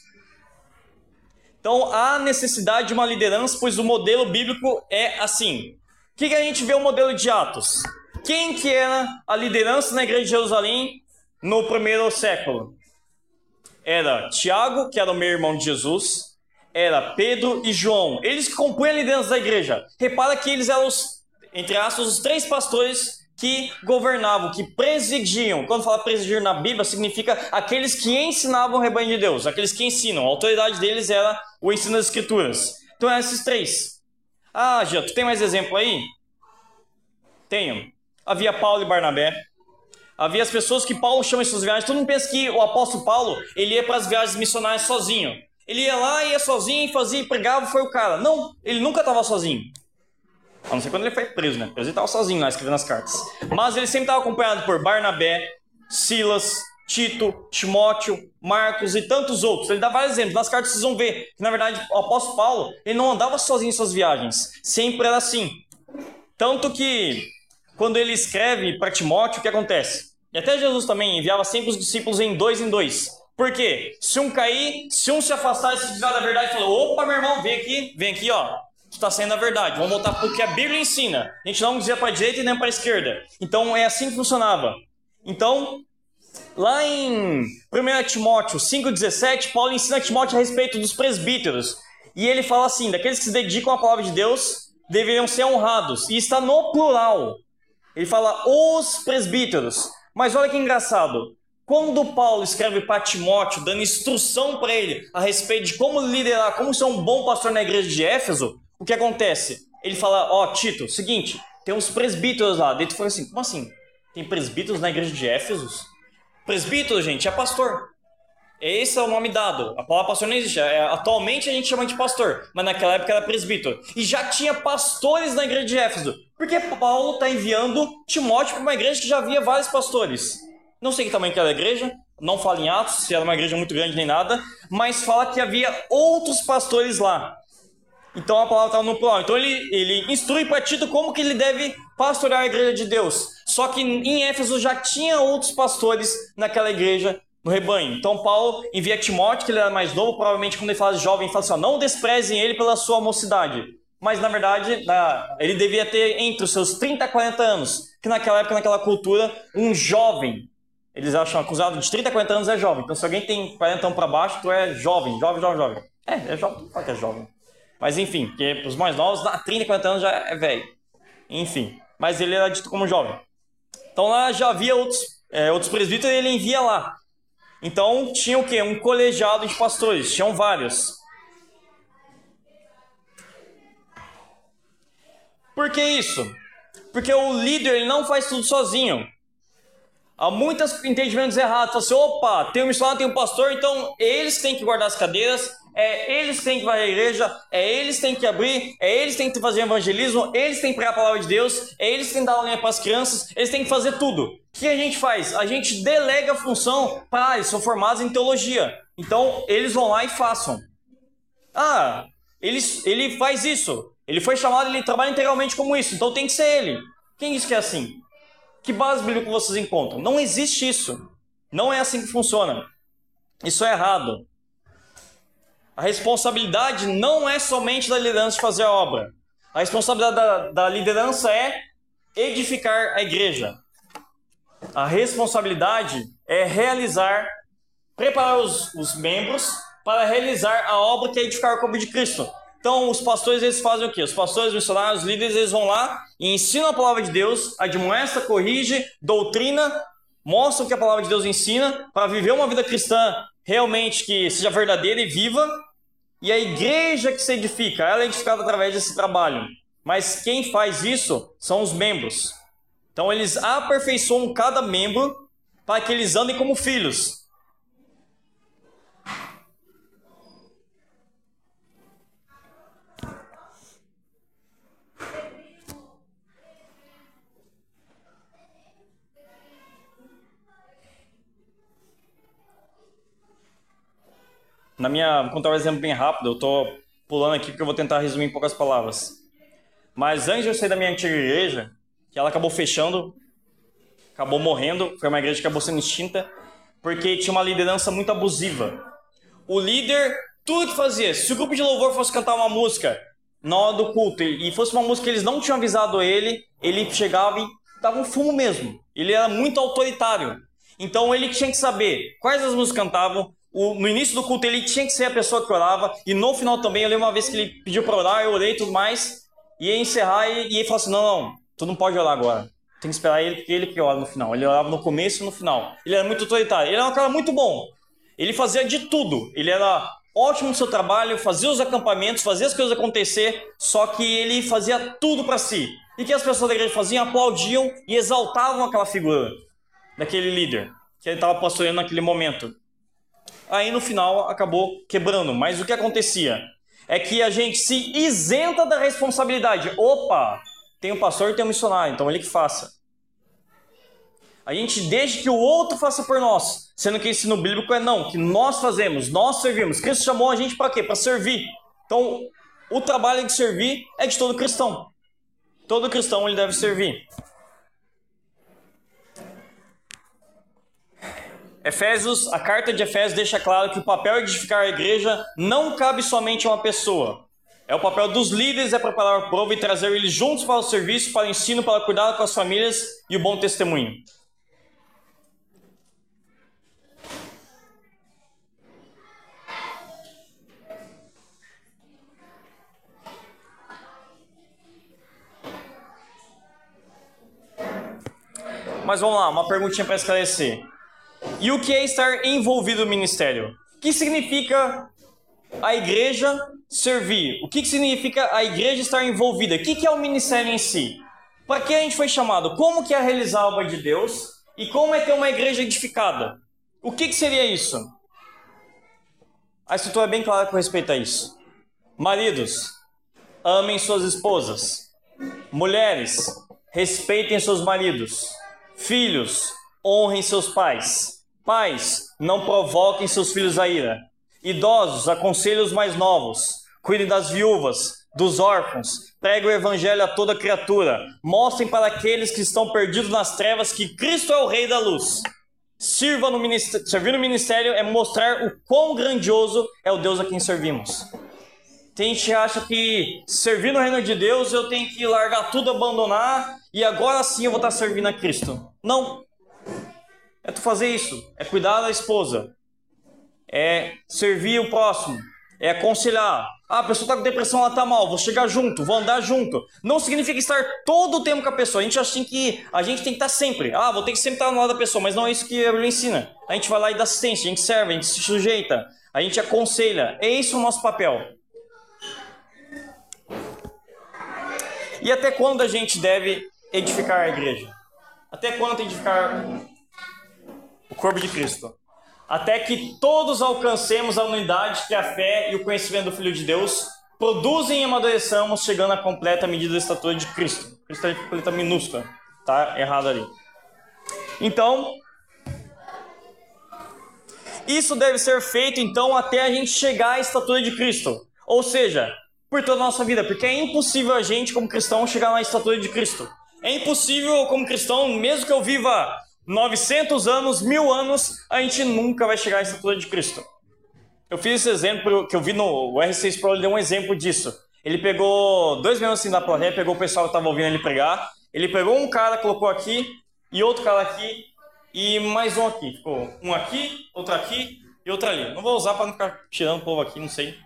A: Então há necessidade de uma liderança, pois o modelo bíblico é assim. O que, que a gente vê o modelo de Atos? Quem que era a liderança na igreja de Jerusalém no primeiro século? Era Tiago, que era o meu irmão de Jesus, era Pedro e João. Eles que compunham a liderança da igreja. Repara que eles eram os, entre aspas, os três pastores que governavam, que presidiam. Quando fala presidir na Bíblia, significa aqueles que ensinavam o rebanho de Deus, aqueles que ensinam. A autoridade deles era o ensino das Escrituras. Então, eram esses três. Ah, Gia, tu tem mais exemplo aí? Tenho. Havia Paulo e Barnabé. Havia as pessoas que Paulo chama em suas viagens. Todo mundo pensa que o apóstolo Paulo ele ia para as viagens missionárias sozinho. Ele ia lá, ia sozinho, fazia, pregava, foi o cara. Não, ele nunca estava sozinho. A não ser quando ele foi preso, né? Ele estava sozinho lá escrevendo as cartas. Mas ele sempre estava acompanhado por Barnabé, Silas, Tito, Timóteo, Marcos e tantos outros. Ele dá vários exemplos. Nas cartas vocês vão ver que, na verdade, o apóstolo Paulo ele não andava sozinho em suas viagens. Sempre era assim. Tanto que, quando ele escreve para Timóteo, o que acontece? E até Jesus também enviava sempre os discípulos em dois em dois. Por quê? Se um cair, se um se afastar e se desviar da verdade, falou: opa, meu irmão, vem aqui, vem aqui, ó está sendo a verdade. Vamos voltar para o que a Bíblia ensina. A gente não dizia para a direita e nem para a esquerda. Então é assim que funcionava. Então, lá em 1 Timóteo 5,17, Paulo ensina a Timóteo a respeito dos presbíteros. E ele fala assim: daqueles que se dedicam à palavra de Deus deveriam ser honrados. E está no plural. Ele fala os presbíteros. Mas olha que engraçado. Quando Paulo escreve para Timóteo, dando instrução para ele a respeito de como liderar, como ser um bom pastor na igreja de Éfeso, o que acontece? Ele fala, ó, oh, Tito, seguinte, tem uns presbíteros lá. Daí tu fala assim, como assim? Tem presbíteros na igreja de Éfesos? Presbítero, gente, é pastor. Esse é o nome dado. A palavra pastor não existe. É, atualmente a gente chama de pastor, mas naquela época era presbítero. E já tinha pastores na igreja de Éfeso. Porque Paulo está enviando Timóteo para uma igreja que já havia vários pastores. Não sei que tamanho que era a igreja, não fala em Atos, se era uma igreja muito grande nem nada, mas fala que havia outros pastores lá. Então a palavra está no plural. Então ele, ele instrui para Tito como que ele deve pastorear a igreja de Deus. Só que em Éfeso já tinha outros pastores naquela igreja no rebanho. Então Paulo envia Timóteo, que ele era mais novo, provavelmente quando ele fala de jovem, ele fala assim, ó, não desprezem ele pela sua mocidade. Mas na verdade, ele devia ter entre os seus 30 e 40 anos, que naquela época, naquela cultura, um jovem, eles acham acusado de 30 a 40 anos é jovem. Então se alguém tem 40 anos para baixo, tu é jovem, jovem, jovem, jovem. É, é jovem, fala que é jovem. Mas enfim, porque os mais novos, 30, 40 anos já é velho. Enfim, mas ele era dito como jovem. Então lá já havia outros, é, outros presbíteros e ele envia lá. Então tinha o quê? Um colegiado de pastores, tinham vários. Por que isso? Porque o líder ele não faz tudo sozinho. Há muitos entendimentos errados. Fala assim, opa, tem um missionário, tem um pastor, então eles têm que guardar as cadeiras, é eles têm que varrer a igreja, é eles têm que abrir, é eles têm que fazer evangelismo, eles têm que pregar a palavra de Deus, é eles têm que dar aula para as crianças, eles têm que fazer tudo. O que a gente faz? A gente delega a função para eles, são formados em teologia. Então, eles vão lá e façam. Ah, ele, ele faz isso. Ele foi chamado, ele trabalha integralmente como isso, então tem que ser ele. Quem disse que é assim? Que base bíblica vocês encontram? Não existe isso. Não é assim que funciona. Isso é errado. A responsabilidade não é somente da liderança de fazer a obra. A responsabilidade da, da liderança é edificar a igreja. A responsabilidade é realizar, preparar os, os membros para realizar a obra que é edificar o corpo de Cristo. Então, os pastores eles fazem o quê? Os pastores, os missionários, os líderes, eles vão lá e ensinam a palavra de Deus, admoesta, corrige, doutrina, mostram o que a palavra de Deus ensina para viver uma vida cristã realmente que seja verdadeira e viva e a igreja que se edifica, ela é edificada através desse trabalho. Mas quem faz isso são os membros. Então eles aperfeiçoam cada membro para que eles andem como filhos. Na minha, vou contar um exemplo bem rápido, eu tô pulando aqui porque eu vou tentar resumir em poucas palavras. Mas antes de eu sair da minha antiga igreja, que ela acabou fechando, acabou morrendo, foi uma igreja que acabou sendo extinta, porque tinha uma liderança muito abusiva. O líder, tudo que fazia, se o grupo de louvor fosse cantar uma música na hora do culto e fosse uma música que eles não tinham avisado ele, ele chegava e dava um fumo mesmo. Ele era muito autoritário. Então ele tinha que saber quais as músicas cantavam, o, no início do culto ele tinha que ser a pessoa que orava, e no final também, eu lembro uma vez que ele pediu para orar, eu orei e tudo mais, e ia encerrar, e, e ele falou assim: não, não, tu não pode orar agora. Tem que esperar ele, porque ele que ora no final. Ele orava no começo e no final. Ele era muito autoritário. Ele era um cara muito bom. Ele fazia de tudo. Ele era ótimo no seu trabalho, fazia os acampamentos, fazia as coisas acontecer, só que ele fazia tudo para si. E que as pessoas da igreja faziam? Aplaudiam e exaltavam aquela figura daquele líder que ele estava pastoreando naquele momento. Aí no final acabou quebrando. Mas o que acontecia? É que a gente se isenta da responsabilidade. Opa, tem um pastor e tem um missionário, então ele que faça. A gente deixa que o outro faça por nós, sendo que ensino bíblico é não, que nós fazemos, nós servimos. Cristo chamou a gente para quê? Para servir. Então, o trabalho de servir é de todo cristão. Todo cristão ele deve servir. Efésios, a carta de Efésios deixa claro que o papel de edificar a igreja não cabe somente a uma pessoa. É o papel dos líderes é preparar o povo e trazer eles juntos para o serviço, para o ensino, para cuidar com as famílias e o bom testemunho. Mas vamos lá, uma perguntinha para esclarecer. E o que é estar envolvido no ministério? O que significa a igreja servir? O que significa a igreja estar envolvida? O que é o ministério em si? Para que a gente foi chamado? Como que é realizar a obra de Deus? E como é ter uma igreja edificada? O que, seria isso? A escritura é bem clara com respeito a isso. Maridos, amem suas esposas. Mulheres, respeitem seus maridos. Filhos, honrem seus pais. Pais, não provoquem seus filhos a ira. Idosos, aconselhem os mais novos. Cuidem das viúvas, dos órfãos. Pregue o evangelho a toda criatura. Mostrem para aqueles que estão perdidos nas trevas que Cristo é o Rei da luz. Sirva no ministério, servir no ministério é mostrar o quão grandioso é o Deus a quem servimos. Tem gente que acha que servir no reino de Deus eu tenho que largar tudo, abandonar e agora sim eu vou estar servindo a Cristo. Não. É tu fazer isso, é cuidar da esposa, é servir o próximo, é aconselhar. Ah, a pessoa está com depressão, ela está mal, vou chegar junto, vou andar junto. Não significa estar todo o tempo com a pessoa. A gente acha que a gente tem que estar sempre. Ah, vou ter que sempre estar no lado da pessoa, mas não é isso que a Bíblia ensina. A gente vai lá e dá assistência, a gente serve, a gente se sujeita, a gente aconselha. É esse o nosso papel. E até quando a gente deve edificar a igreja? Até quando edificar o corpo de Cristo, até que todos alcancemos a unidade que a fé e o conhecimento do Filho de Deus produzem e amadureçamos, chegando à completa medida da estatura de Cristo. Cristo é letra minúscula, tá errado ali. Então, isso deve ser feito então até a gente chegar à estatura de Cristo. Ou seja, por toda a nossa vida, porque é impossível a gente como cristão chegar na estatura de Cristo. É impossível como cristão, mesmo que eu viva 900 anos, mil anos, a gente nunca vai chegar à estatura de Cristo. Eu fiz esse exemplo que eu vi no o R6 Pro, ele deu um exemplo disso. Ele pegou dois membros assim da plateia, pegou o pessoal que estava ouvindo ele pregar, ele pegou um cara, colocou aqui, e outro cara aqui, e mais um aqui. Ficou um aqui, outro aqui e outro ali. Não vou usar para não ficar tirando o povo aqui, não sei.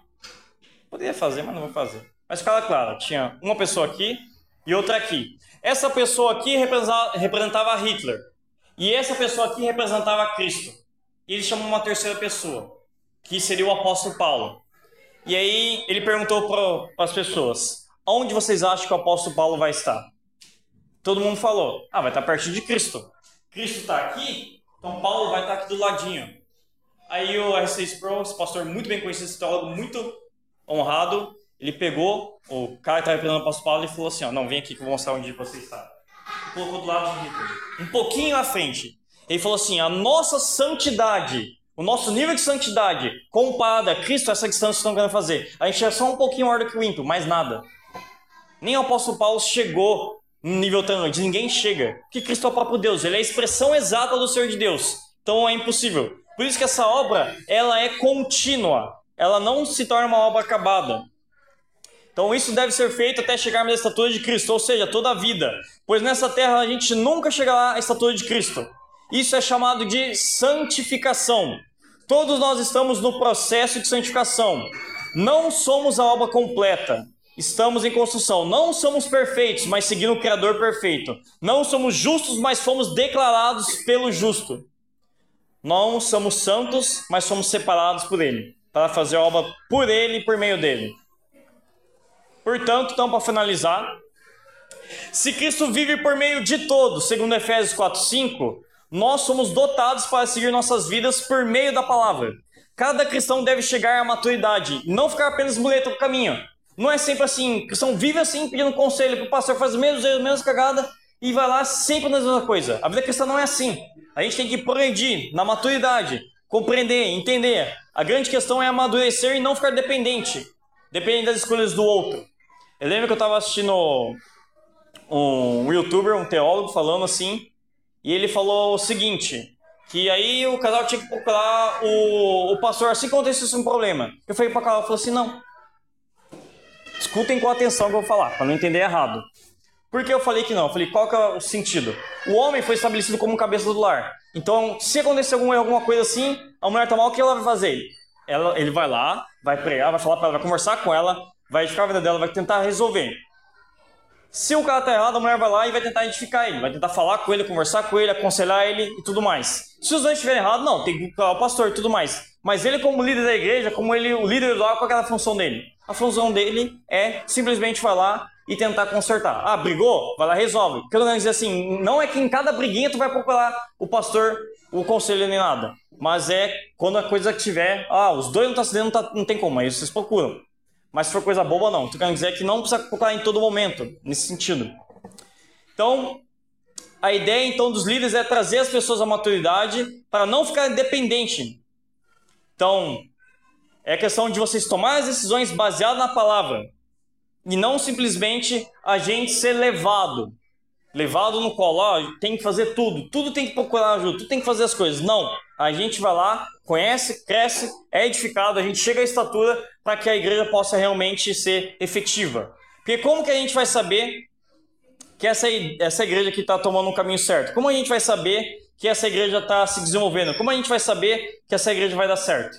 A: Poderia fazer, mas não vou fazer. Mas ficava claro, tinha uma pessoa aqui e outra aqui. Essa pessoa aqui representava Hitler. E essa pessoa aqui representava Cristo. E ele chamou uma terceira pessoa, que seria o apóstolo Paulo. E aí ele perguntou para as pessoas: onde vocês acham que o apóstolo Paulo vai estar? Todo mundo falou: ah, vai estar perto de Cristo. Cristo está aqui, então Paulo vai estar aqui do ladinho. Aí o R6 Pro, esse pastor muito bem conhecido, esse teólogo muito honrado, ele pegou o cara que estava representando o apóstolo Paulo e falou assim: ó, não, vem aqui que eu vou mostrar onde você está colocou do lado de. Um pouquinho à frente. Ele falou assim: a nossa santidade, o nosso nível de santidade comparado a Cristo, essa distância que estão querendo fazer, a gente é só um pouquinho maior do que o ímpio, mais nada. Nem o apóstolo Paulo chegou no nível tão grande, ninguém chega. Porque Cristo é o próprio Deus, ele é a expressão exata do Ser de Deus. Então é impossível. Por isso que essa obra, ela é contínua. Ela não se torna uma obra acabada. Então isso deve ser feito até chegarmos à estatura de Cristo, ou seja, toda a vida. Pois nessa terra a gente nunca chegará à estatura de Cristo. Isso é chamado de santificação. Todos nós estamos no processo de santificação. Não somos a obra completa. Estamos em construção. Não somos perfeitos, mas seguindo o Criador perfeito. Não somos justos, mas fomos declarados pelo justo. Não somos santos, mas somos separados por Ele, para fazer a obra por Ele e por meio dele. Portanto, então, para finalizar, se Cristo vive por meio de todos, segundo Efésios 4:5, nós somos dotados para seguir nossas vidas por meio da palavra. Cada cristão deve chegar à maturidade, não ficar apenas muleta no caminho. Não é sempre assim. cristão vive assim, pedindo conselho para o pastor, faz menos erros, menos cagada e vai lá sempre na mesma coisa. A vida cristã não é assim. A gente tem que progredir na maturidade, compreender, entender. A grande questão é amadurecer e não ficar dependente, dependendo das escolhas do outro. Eu lembro que eu estava assistindo um youtuber, um teólogo, falando assim e ele falou o seguinte: que aí o casal tinha que procurar o, o pastor assim que acontecesse um problema. Eu falei para o casal, falei assim: não. Escutem com atenção o que eu vou falar, para não entender errado. Por que eu falei que não? Eu falei, qual que é o sentido? O homem foi estabelecido como cabeça do lar. Então, se acontecer alguma, alguma coisa assim, a mulher tá mal, o que ela vai fazer? Ela, ele vai lá, vai pregar, vai falar para ela, vai conversar com ela, vai edificar a vida dela, vai tentar resolver. Se o cara tá errado, a mulher vai lá e vai tentar identificar ele, vai tentar falar com ele, conversar com ele, aconselhar ele e tudo mais. Se os dois estiverem errados, não, tem que procurar o pastor e tudo mais. Mas ele, como líder da igreja, como ele, o líder do lar, qual é a função dele? A função dele é simplesmente falar e tentar consertar. Ah, brigou? Vai lá resolve. Quero dizer assim, não é que em cada briguinha tu vai procurar o pastor, o conselho nem nada. Mas é quando a coisa tiver, ah, os dois não estão tá se dando, não, tá, não tem como, aí vocês procuram. Mas se for coisa boba, não. Tu quer dizer que não precisa procurar em todo momento, nesse sentido. Então, a ideia então dos líderes é trazer as pessoas à maturidade para não ficar dependente. Então, é questão de vocês tomar as decisões baseadas na palavra e não simplesmente a gente ser levado levado no colo, ó, tem que fazer tudo, tudo tem que procurar ajuda, tudo tem que fazer as coisas. Não, a gente vai lá, conhece, cresce, é edificado, a gente chega à estatura para que a igreja possa realmente ser efetiva. Porque como que a gente vai saber que essa, essa igreja aqui está tomando um caminho certo? Como a gente vai saber que essa igreja está se desenvolvendo? Como a gente vai saber que essa igreja vai dar certo?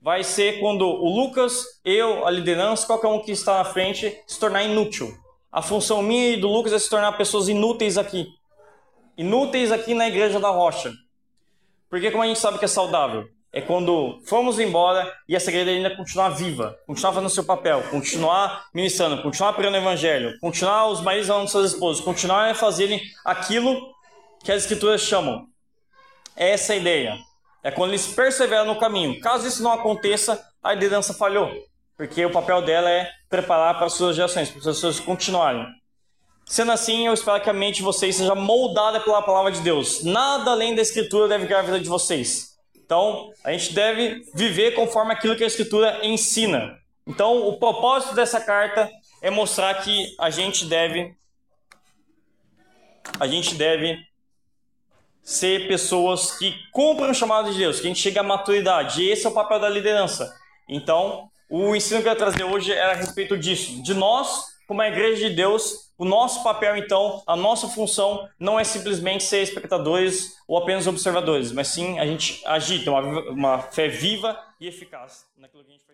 A: Vai ser quando o Lucas, eu, a liderança, qualquer um que está na frente, se tornar inútil a função minha e do Lucas é se tornar pessoas inúteis aqui. Inúteis aqui na Igreja da Rocha. Porque como a gente sabe que é saudável? É quando fomos embora e essa igreja ainda continuar viva, continuar fazendo seu papel, continuar ministrando, continuar pregando o evangelho, continuar os maridos amando suas esposas, continuar a fazerem aquilo que as escrituras chamam. É essa a ideia. É quando eles perseveram no caminho. Caso isso não aconteça, a liderança falhou. Porque o papel dela é preparar para as suas gerações, para as pessoas continuarem. Sendo assim, eu espero que a mente de vocês seja moldada pela palavra de Deus. Nada além da Escritura deve guiar a vida de vocês. Então, a gente deve viver conforme aquilo que a Escritura ensina. Então, o propósito dessa carta é mostrar que a gente deve a gente deve ser pessoas que cumprem o chamado de Deus, que a gente chegue à maturidade. E esse é o papel da liderança. Então, o ensino que eu ia trazer hoje era a respeito disso, de nós, como a igreja de Deus, o nosso papel então, a nossa função não é simplesmente ser espectadores ou apenas observadores, mas sim a gente agir, ter uma, uma fé viva e eficaz naquilo que a gente chamado.